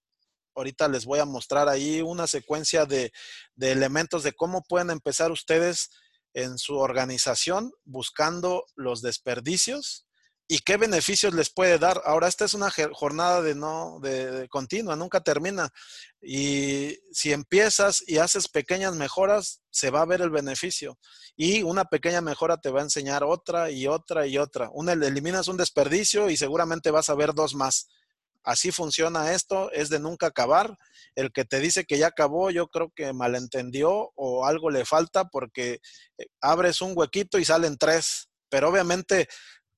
Ahorita les voy a mostrar ahí una secuencia de, de elementos de cómo pueden empezar ustedes en su organización buscando los desperdicios y qué beneficios les puede dar. Ahora, esta es una jornada de no, de, continua, nunca termina. Y si empiezas y haces pequeñas mejoras, se va a ver el beneficio. Y una pequeña mejora te va a enseñar otra y otra y otra. Una, eliminas un desperdicio y seguramente vas a ver dos más. Así funciona esto, es de nunca acabar. El que te dice que ya acabó, yo creo que malentendió o algo le falta porque eh, abres un huequito y salen tres. Pero obviamente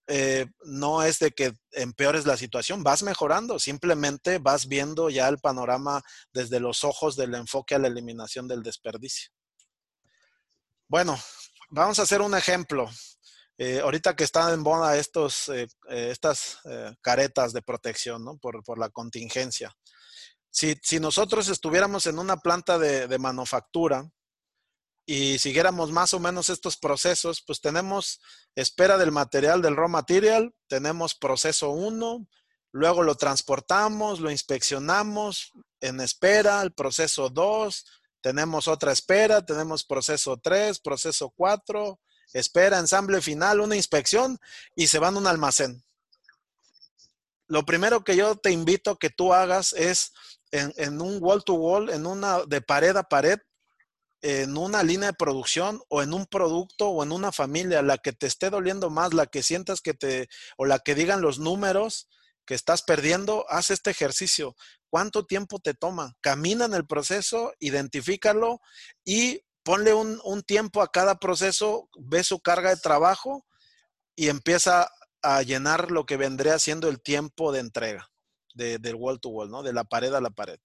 eh, no es de que empeores la situación, vas mejorando, simplemente vas viendo ya el panorama desde los ojos del enfoque a la eliminación del desperdicio. Bueno, vamos a hacer un ejemplo. Eh, ahorita que están en boda estos, eh, estas caretas de protección ¿no? por, la contingencia. Si, nosotros estuviéramos en una planta de manufactura, y siguiéramos más o menos estos procesos, pues tenemos espera del material del raw material, tenemos proceso 1, luego lo transportamos, lo inspeccionamos en espera, el proceso 2, tenemos otra espera, tenemos proceso 3, proceso 4, espera, ensamble final, una inspección y se van a un almacén. Lo primero que yo te invito que tú hagas es en, en un wall to wall, en una de pared a pared, en una línea de producción o en un producto o en una familia, la que te esté doliendo más, la que sientas que te, o la que digan los números que estás perdiendo, haz este ejercicio. ¿Cuánto tiempo te toma? Camina en el proceso, identifícalo y ponle un, tiempo a cada proceso, ve su carga de trabajo y empieza a llenar lo que vendría siendo el tiempo de entrega del wall to wall, ¿no? De la pared a la pared.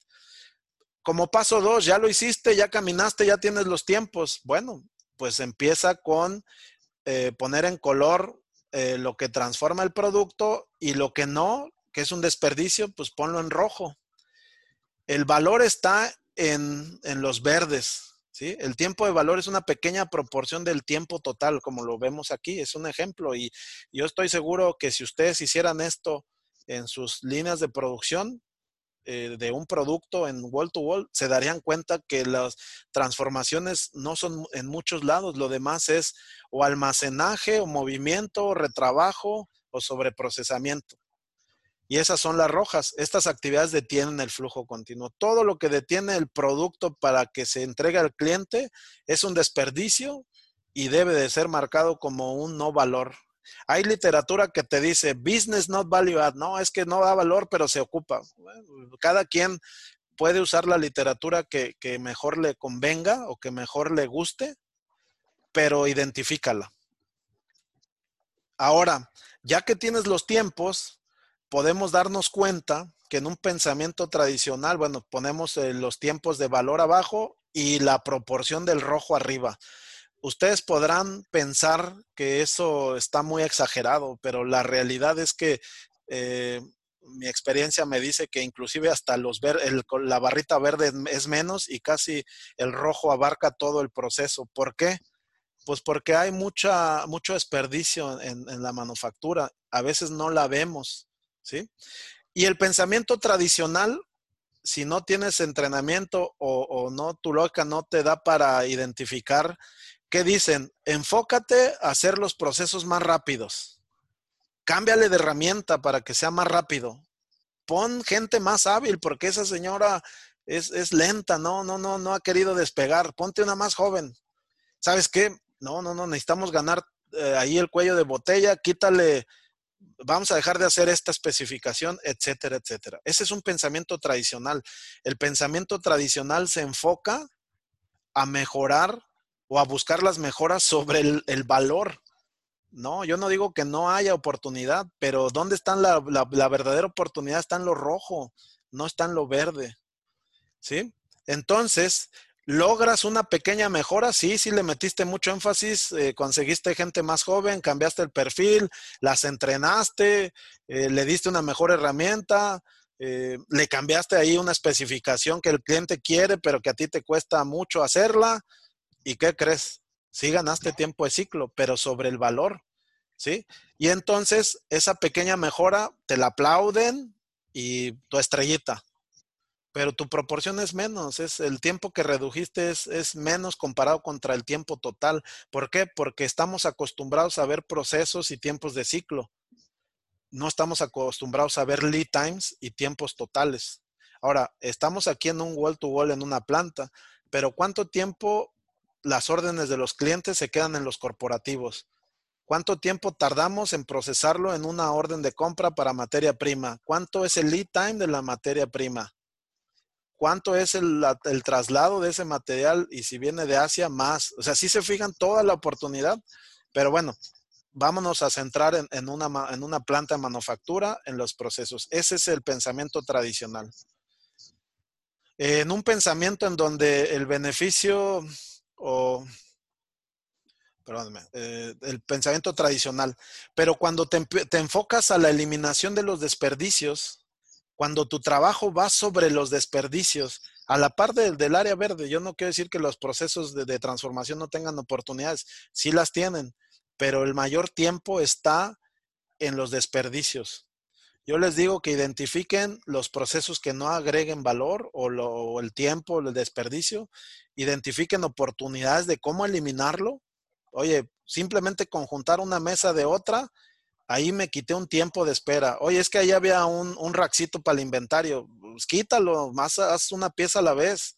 Como paso dos, ya lo hiciste, ya caminaste, ya tienes los tiempos. Bueno, pues empieza con eh, poner en color eh, lo que transforma el producto y lo que no, que es un desperdicio, pues ponlo en rojo. El valor está en, en los verdes. ¿sí? El tiempo de valor es una pequeña proporción del tiempo total, como lo vemos aquí, es un ejemplo. Y yo estoy seguro que si ustedes hicieran esto en sus líneas de producción, eh, de un producto en wall to wall, se darían cuenta que las transformaciones no son en muchos lados. Lo demás es o almacenaje, o movimiento, o retrabajo, o sobreprocesamiento. Y esas son las rojas. Estas actividades detienen el flujo continuo. Todo lo que detiene el producto para que se entregue al cliente es un desperdicio y debe de ser marcado como un no valor hay literatura que te dice business not value add, no, es que no da valor, pero se ocupa. cada quien puede usar la literatura que, que mejor le convenga o que mejor le guste, pero identifícala. Ahora, ya que tienes los tiempos, podemos darnos cuenta que en un pensamiento tradicional, bueno, ponemos eh, los tiempos de valor abajo y la proporción del rojo arriba ustedes podrán pensar que eso está muy exagerado, pero la realidad es que eh, mi experiencia me dice que inclusive hasta los ver, la barrita verde es menos y casi el rojo abarca todo el proceso. ¿Por qué? Pues porque hay mucha, mucho desperdicio en, en la manufactura. A veces no la vemos, ¿sí? Y el pensamiento tradicional si no tienes entrenamiento o, o, no, tu loca no te da para identificar ¿Qué dicen? Enfócate a hacer los procesos más rápidos. Cámbiale de herramienta para que sea más rápido. Pon gente más hábil porque esa señora es, lenta, no, no, no, no ha querido despegar. Ponte una más joven. ¿Sabes qué? No, no, no, necesitamos ganar eh, ahí el cuello de botella, quítale, vamos a dejar de hacer esta especificación, etcétera, etcétera. Ese es un pensamiento tradicional. El pensamiento tradicional se enfoca a mejorar o a buscar las mejoras sobre el, valor. No, yo no digo que no haya oportunidad, pero ¿dónde está la, verdadera oportunidad? Está en lo rojo, no está en lo verde. ¿Sí? Entonces, logras una pequeña mejora, sí, sí le metiste mucho énfasis, eh, conseguiste gente más joven, cambiaste el perfil, las entrenaste, eh, le diste una mejor herramienta, eh, le cambiaste ahí una especificación que el cliente quiere, pero que a ti te cuesta mucho hacerla. ¿Y qué crees? Sí ganaste tiempo de ciclo, pero sobre el valor, ¿sí? Y entonces esa pequeña mejora te la aplauden y tu estrellita. Pero tu proporción es menos, es el tiempo que redujiste es, es menos comparado contra el tiempo total. ¿Por qué? Porque estamos acostumbrados a ver procesos y tiempos de ciclo. No estamos acostumbrados a ver lead times y tiempos totales. Ahora, estamos aquí en un wall to wall en una planta, pero ¿cuánto tiempo las órdenes de los clientes se quedan en los corporativos. ¿Cuánto tiempo tardamos en procesarlo en una orden de compra para materia prima? ¿Cuánto es el lead time de la materia prima? ¿Cuánto es el, traslado de ese material? Y si viene de Asia, más. O sea, sí se fijan toda la oportunidad, pero bueno, vámonos a centrar en, una, en una planta de manufactura, en los procesos. Ese es el pensamiento tradicional. En un pensamiento en donde el beneficio o, perdóname, eh, el pensamiento tradicional. Pero cuando te, te enfocas a la eliminación de los desperdicios, cuando tu trabajo va sobre los desperdicios, A la par del área verde, yo no quiero decir que los procesos de, de transformación no tengan oportunidades, sí las tienen, pero el mayor tiempo está en los desperdicios. Yo les digo que identifiquen los procesos que no agreguen valor o, el tiempo, el desperdicio. Identifiquen oportunidades de cómo eliminarlo. Oye, simplemente conjuntar una mesa de otra, ahí me quité un tiempo de espera. Oye, es que ahí había un, un raxito para el inventario. Pues quítalo, más haz una pieza a la vez.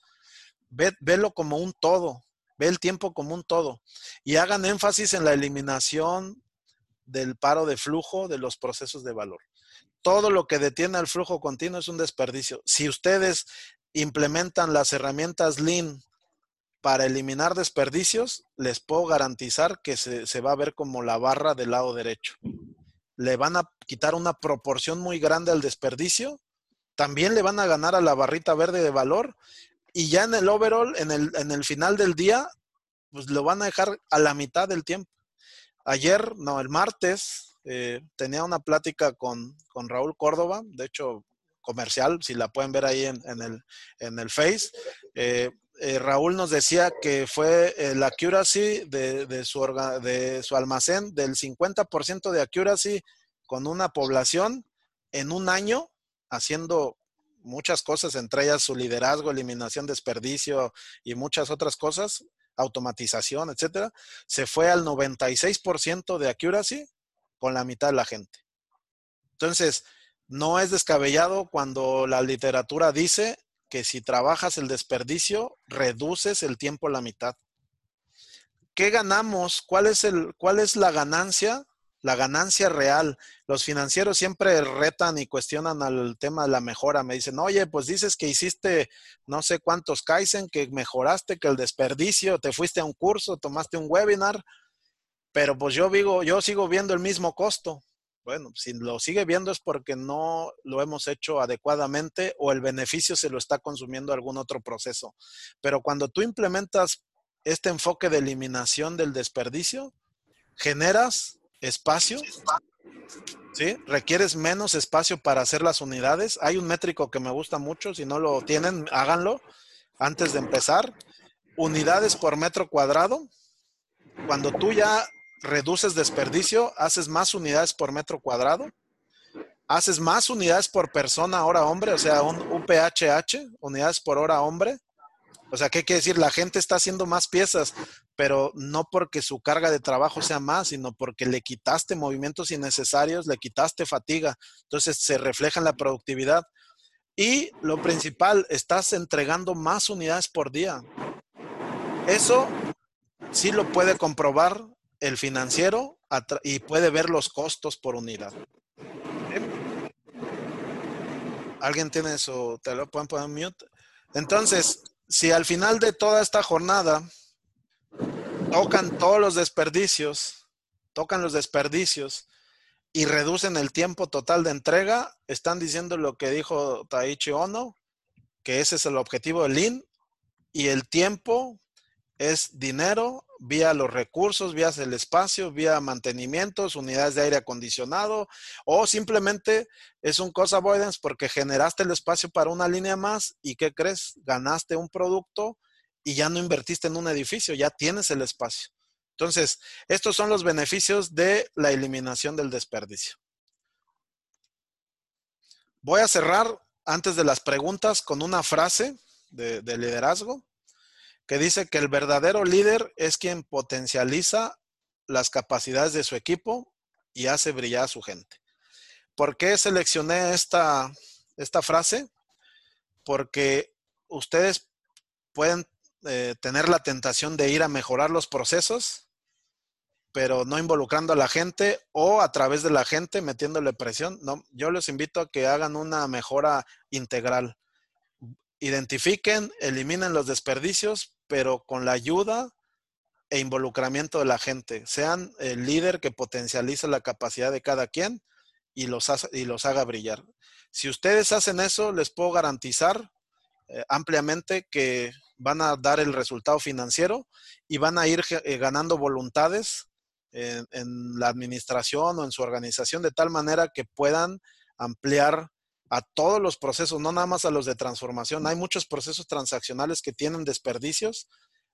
Ve, velo como un todo. Ve el tiempo como un todo. Y hagan énfasis en la eliminación del paro de flujo de los procesos de valor. Todo lo que detiene al flujo continuo es un desperdicio. Si ustedes implementan las herramientas Lean para eliminar desperdicios, les puedo garantizar que se, va a ver como la barra del lado derecho. Le van a quitar una proporción muy grande al desperdicio, también le van a ganar a la barrita verde de valor y ya en el overall, en el, en el final del día, pues lo van a dejar a la mitad del tiempo ayer, no, el martes, eh, tenía una plática con, Raúl Córdoba, de hecho comercial, si la pueden ver ahí en, el, en el Face. Eh, eh, Raúl nos decía que fue la accuracy de, su de su almacén del 50% de accuracy con una población en un año haciendo muchas cosas, entre ellas su liderazgo, eliminación de desperdicio y muchas otras cosas automatización, etcétera, se fue al 96% de accuracy con la mitad de la gente. Entonces, no es descabellado cuando la literatura dice que si trabajas el desperdicio, reduces el tiempo a la mitad. ¿Qué ganamos? ¿Cuál es, el, cuál es la ganancia la ganancia real. Los financieros siempre retan y cuestionan al tema de la mejora. Me dicen, oye, pues dices que hiciste no sé cuántos Kaizen, que mejoraste, que el desperdicio, te fuiste a un curso, tomaste un webinar, pero pues yo, digo, yo sigo viendo el mismo costo. Bueno, si lo sigue viendo es porque no lo hemos hecho adecuadamente o el beneficio se lo está consumiendo algún otro proceso. Pero cuando tú implementas este enfoque de eliminación del desperdicio, generas espacio, ¿sí? Requieres menos espacio para hacer las unidades. Hay un métrico que me gusta mucho, si no lo tienen, háganlo antes de empezar. Unidades por metro cuadrado. Cuando tú ya reduces desperdicio, haces más unidades por metro cuadrado. Haces más unidades por persona hora hombre, o sea, un UPHH, unidades por hora hombre. O sea, ¿qué quiere decir? La gente está haciendo más piezas, pero no porque su carga de trabajo sea más, sino porque le quitaste movimientos innecesarios, le quitaste fatiga. Entonces se refleja en la productividad. Y lo principal, estás entregando más unidades por día. Eso sí lo puede comprobar el financiero y puede ver los costos por unidad. ¿Alguien tiene eso? ¿Te lo pueden poner mute? Entonces, si al final de toda esta jornada tocan todos los desperdicios, tocan los desperdicios y reducen el tiempo total de entrega, están diciendo lo que dijo Taichi Ono, que ese es el objetivo del Lean y el tiempo es dinero vía los recursos, vía el espacio, vía mantenimientos, unidades de aire acondicionado, o simplemente es un cost avoidance porque generaste el espacio para una línea más y ¿qué crees? Ganaste un producto y ya no invertiste en un edificio, ya tienes el espacio. Entonces, estos son los beneficios de la eliminación del desperdicio. Voy a cerrar antes de las preguntas con una frase de, de liderazgo que dice que el verdadero líder es quien potencializa las capacidades de su equipo y hace brillar a su gente. ¿Por qué seleccioné esta, esta frase? Porque ustedes pueden eh, tener la tentación de ir a mejorar los procesos, pero no involucrando a la gente o a través de la gente metiéndole presión. No, yo les invito a que hagan una mejora integral identifiquen, eliminen los desperdicios, pero con la ayuda e involucramiento de la gente. Sean el líder que potencializa la capacidad de cada quien y los, y los haga brillar. Si ustedes hacen eso, les puedo garantizar eh, ampliamente que van a dar el resultado financiero y van a ir eh, ganando voluntades en la administración o en su organización de tal manera que puedan ampliar a todos los procesos, no nada más a los de transformación. Hay muchos procesos transaccionales que tienen desperdicios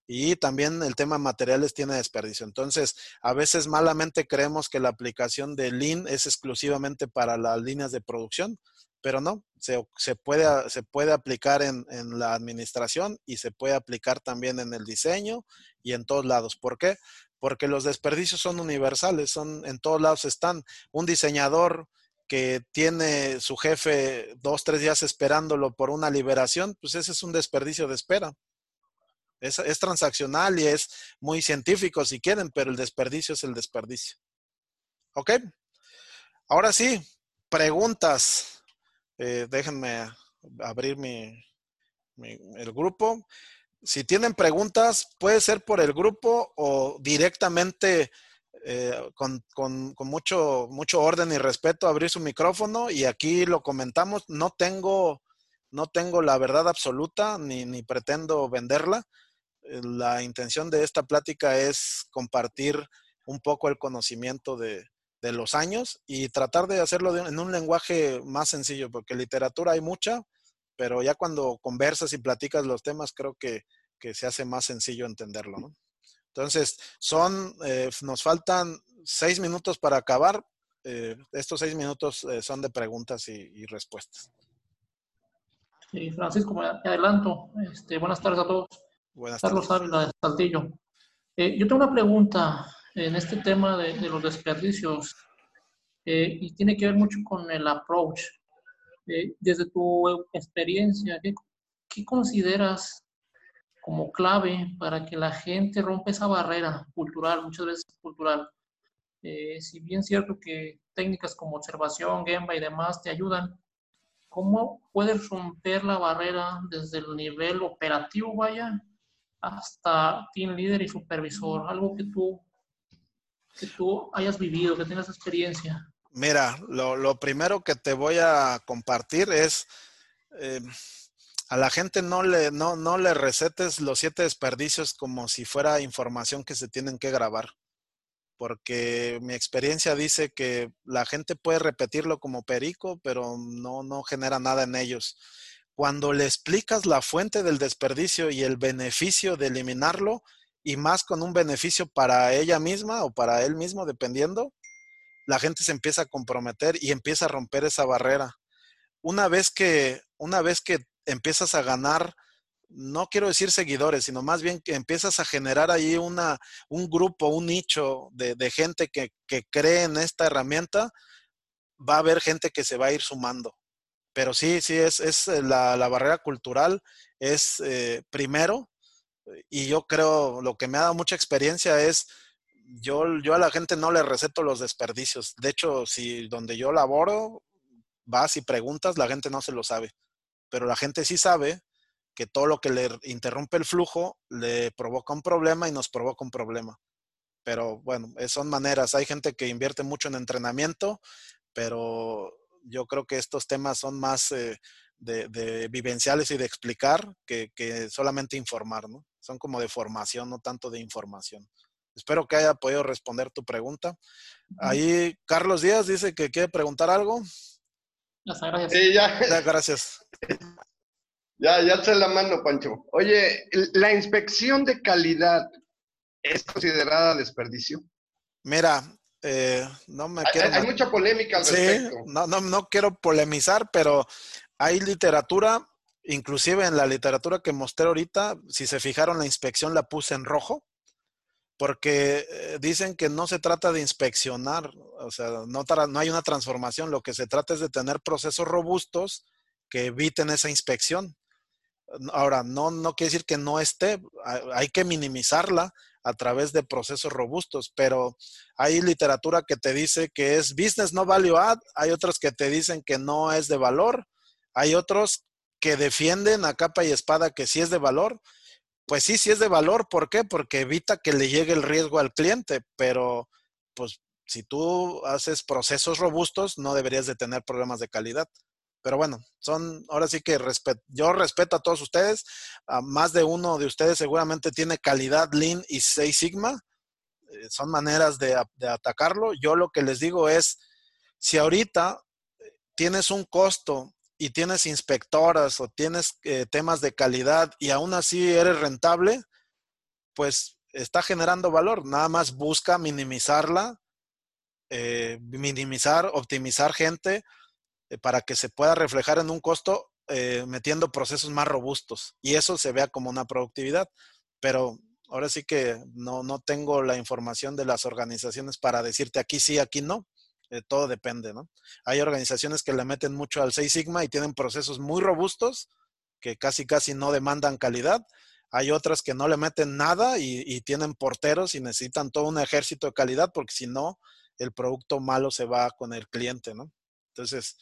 y también el tema materiales tiene desperdicio. Entonces, a veces malamente creemos que la aplicación de Lean es exclusivamente para las líneas de producción, pero no, se, puede, se puede aplicar en, en, la administración y se puede aplicar también en el diseño y en todos lados. ¿Por qué? Porque los desperdicios son universales, son en todos lados están. Un diseñador que tiene su jefe dos, tres días esperándolo por una liberación, pues ese es un desperdicio de espera. Es, es, transaccional y es muy científico si quieren, pero el desperdicio es el desperdicio. ¿Ok? Ahora sí, preguntas. Eh, déjenme abrir mi, el grupo. Si tienen preguntas, puede ser por el grupo o directamente eh, con, mucho, mucho orden y respeto abrir su micrófono y aquí lo comentamos. No tengo, no tengo la verdad absoluta ni, ni pretendo venderla. Eh, la intención de esta plática es compartir un poco el conocimiento de, de los años y tratar de hacerlo en un lenguaje más sencillo, porque literatura hay mucha, pero ya cuando conversas y platicas los temas, creo que, que se hace más sencillo entenderlo, ¿no? Entonces, son, eh, nos faltan seis minutos para acabar. Eh, estos seis minutos eh, son de preguntas y, respuestas. Sí, Francisco, me adelanto. Este, buenas tardes a todos. Buenas Carlos Ávila de Saltillo. yo tengo una pregunta en este tema de, los desperdicios y tiene que ver mucho con el approach. desde tu experiencia, ¿qué consideras como clave para que la gente rompa esa barrera cultural, muchas veces cultural. Eh, si bien es cierto que técnicas como observación, Gemba y demás te ayudan, ¿cómo puedes romper la barrera desde el nivel operativo, vaya, hasta team líder y supervisor? Algo que tú, que tú hayas vivido, que tengas experiencia. Mira, lo, lo primero que te voy a compartir es... Eh, a la gente no le, no, no le recetes los siete desperdicios como si fuera información que se tienen que grabar. Porque mi experiencia dice que la gente puede repetirlo como perico, pero no, no genera nada en ellos. Cuando le explicas la fuente del desperdicio y el beneficio de eliminarlo, y más con un beneficio para ella misma o para él mismo, dependiendo, la gente se empieza a comprometer y empieza a romper esa barrera. Una vez que, una vez que empiezas a ganar, no quiero decir seguidores, sino más bien que empiezas a generar ahí una, un grupo, un nicho de, gente que, cree en esta herramienta, va a haber gente que se va a ir sumando. Pero sí, sí, es, es eh, la, barrera cultural, es eh, primero, y yo creo, lo que me ha dado mucha experiencia es, yo, yo a la gente no le receto los desperdicios. De hecho, si donde yo laboro, vas y preguntas, la gente no se lo sabe pero la gente sí sabe que todo lo que le interrumpe el flujo le provoca un problema y nos provoca un problema. Pero bueno, son maneras. Hay gente que invierte mucho en entrenamiento, pero yo creo que estos temas son más eh, de, vivenciales y de explicar que, solamente informar, ¿no? Son como de formación, no tanto de información. Espero que haya podido responder tu pregunta. Ahí Carlos Díaz dice que quiere preguntar algo. Gracias. Sí, ya. Gracias. [LAUGHS] Ya, ya te la mano, Pancho. Oye, ¿la inspección de calidad es considerada desperdicio? Mira, eh, no me quiero... Hay, mucha polémica al sí, No, no, no quiero polemizar, pero hay literatura, inclusive en la literatura que mostré ahorita, si se fijaron, la inspección la puse en rojo, porque eh, dicen que no se trata de inspeccionar, o sea, no, hay una transformación, lo que se trata es de tener procesos robustos que eviten esa inspección. Ahora, no, no quiere decir que no esté, hay que minimizarla a través de procesos robustos, pero hay literatura que te dice que es business no value add, hay otros que te dicen que no es de valor, hay otros que defienden a capa y espada que sí es de valor. Pues sí, sí es de valor, ¿por qué? Porque evita que le llegue el riesgo al cliente, pero pues si tú haces procesos robustos, no deberías de tener problemas de calidad. Pero bueno, son, ahora sí que yo respeto a todos ustedes. A más de uno de ustedes seguramente tiene calidad Lean y Six Sigma. Eh, son maneras de, atacarlo. Yo lo que les digo es, si ahorita eh, tienes un costo y tienes inspectoras o tienes eh, temas de calidad y aún así eres rentable, pues está generando valor. Nada más busca minimizarla, eh, minimizar, optimizar gente eh, para que se pueda reflejar en un costo metiendo procesos más robustos y eso se vea como una productividad. Pero ahora sí que no, no tengo la información de las organizaciones para decirte aquí sí, aquí no. Eh, todo depende, ¿no? Hay organizaciones que le meten mucho al 6 Sigma y tienen procesos muy robustos que casi casi no demandan calidad. Hay otras que no le meten nada y, tienen porteros y necesitan todo un ejército de calidad porque si no, el producto malo se va con el cliente, ¿no? Entonces,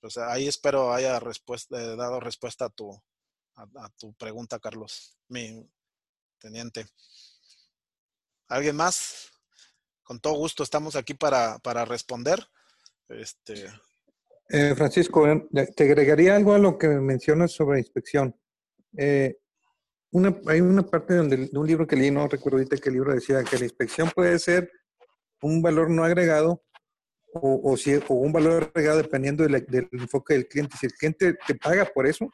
pues ahí espero haya respuesta, eh, dado respuesta a tu, a tu pregunta, Carlos, mi teniente. ¿Alguien más? Con todo gusto estamos aquí para, responder. Este... Eh, Francisco, eh, te agregaría algo a lo que mencionas sobre inspección. Eh, una, hay una parte donde, de un libro que leí, no recuerdo ahorita qué libro decía, que la inspección puede ser un valor no agregado o, si, o un valor agregado dependiendo del, enfoque del cliente. Si el cliente te paga por eso,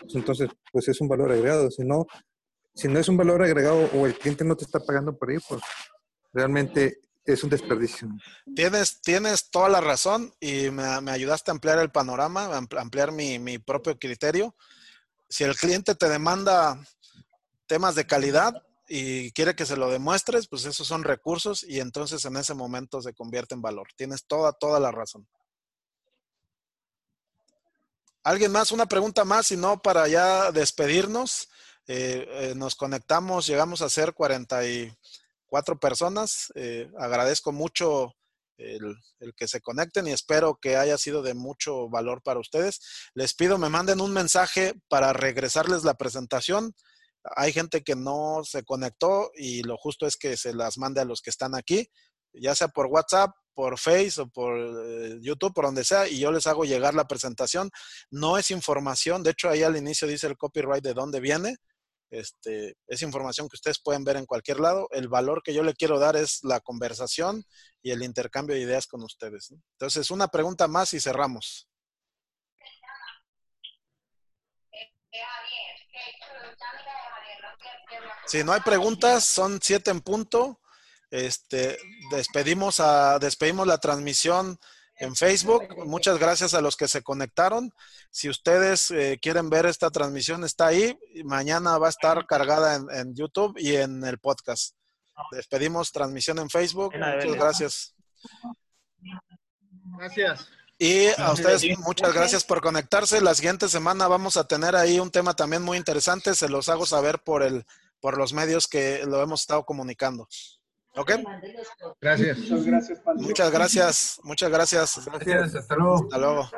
pues entonces pues es un valor agregado. Si no, si no es un valor agregado o el cliente no te está pagando por ello, pues realmente es un desperdicio. Tienes, tienes toda la razón y me, ayudaste a ampliar el panorama, ampliar mi, mi, propio criterio. Si el cliente te demanda temas de calidad y quiere que se lo demuestres, pues esos son recursos y entonces en ese momento se convierte en valor. Tienes toda, toda la razón. ¿Alguien más? Una pregunta más, si no, para ya despedirnos. Eh, eh, nos conectamos, llegamos a ser 40 y cuatro personas. Eh, agradezco mucho el, que se conecten y espero que haya sido de mucho valor para ustedes. Les pido me manden un mensaje para regresarles la presentación. Hay gente que no se conectó y lo justo es que se las mande a los que están aquí, ya sea por WhatsApp, por Face o por eh, YouTube, por donde sea, y yo les hago llegar la presentación. No es información, de hecho ahí al inicio dice el copyright de dónde viene. Este, es información que ustedes pueden ver en cualquier lado. El valor que yo le quiero dar es la conversación y el intercambio de ideas con ustedes. Entonces, una pregunta más y cerramos. Si no hay preguntas, son siete en punto. Este, despedimos, a, despedimos la transmisión en Facebook. Muchas gracias a los que se conectaron. Si ustedes eh, quieren ver esta transmisión, está ahí. Mañana va a estar cargada en, YouTube y en el podcast. Despedimos transmisión en Facebook. Muchas gracias. Gracias. Y a ustedes muchas gracias por conectarse. La siguiente semana vamos a tener ahí un tema también muy interesante. Se los hago saber por el por los medios que lo hemos estado comunicando. ¿Ok? Gracias. Muchas gracias, Muchas gracias. Muchas gracias. Gracias. Hasta luego. Hasta luego.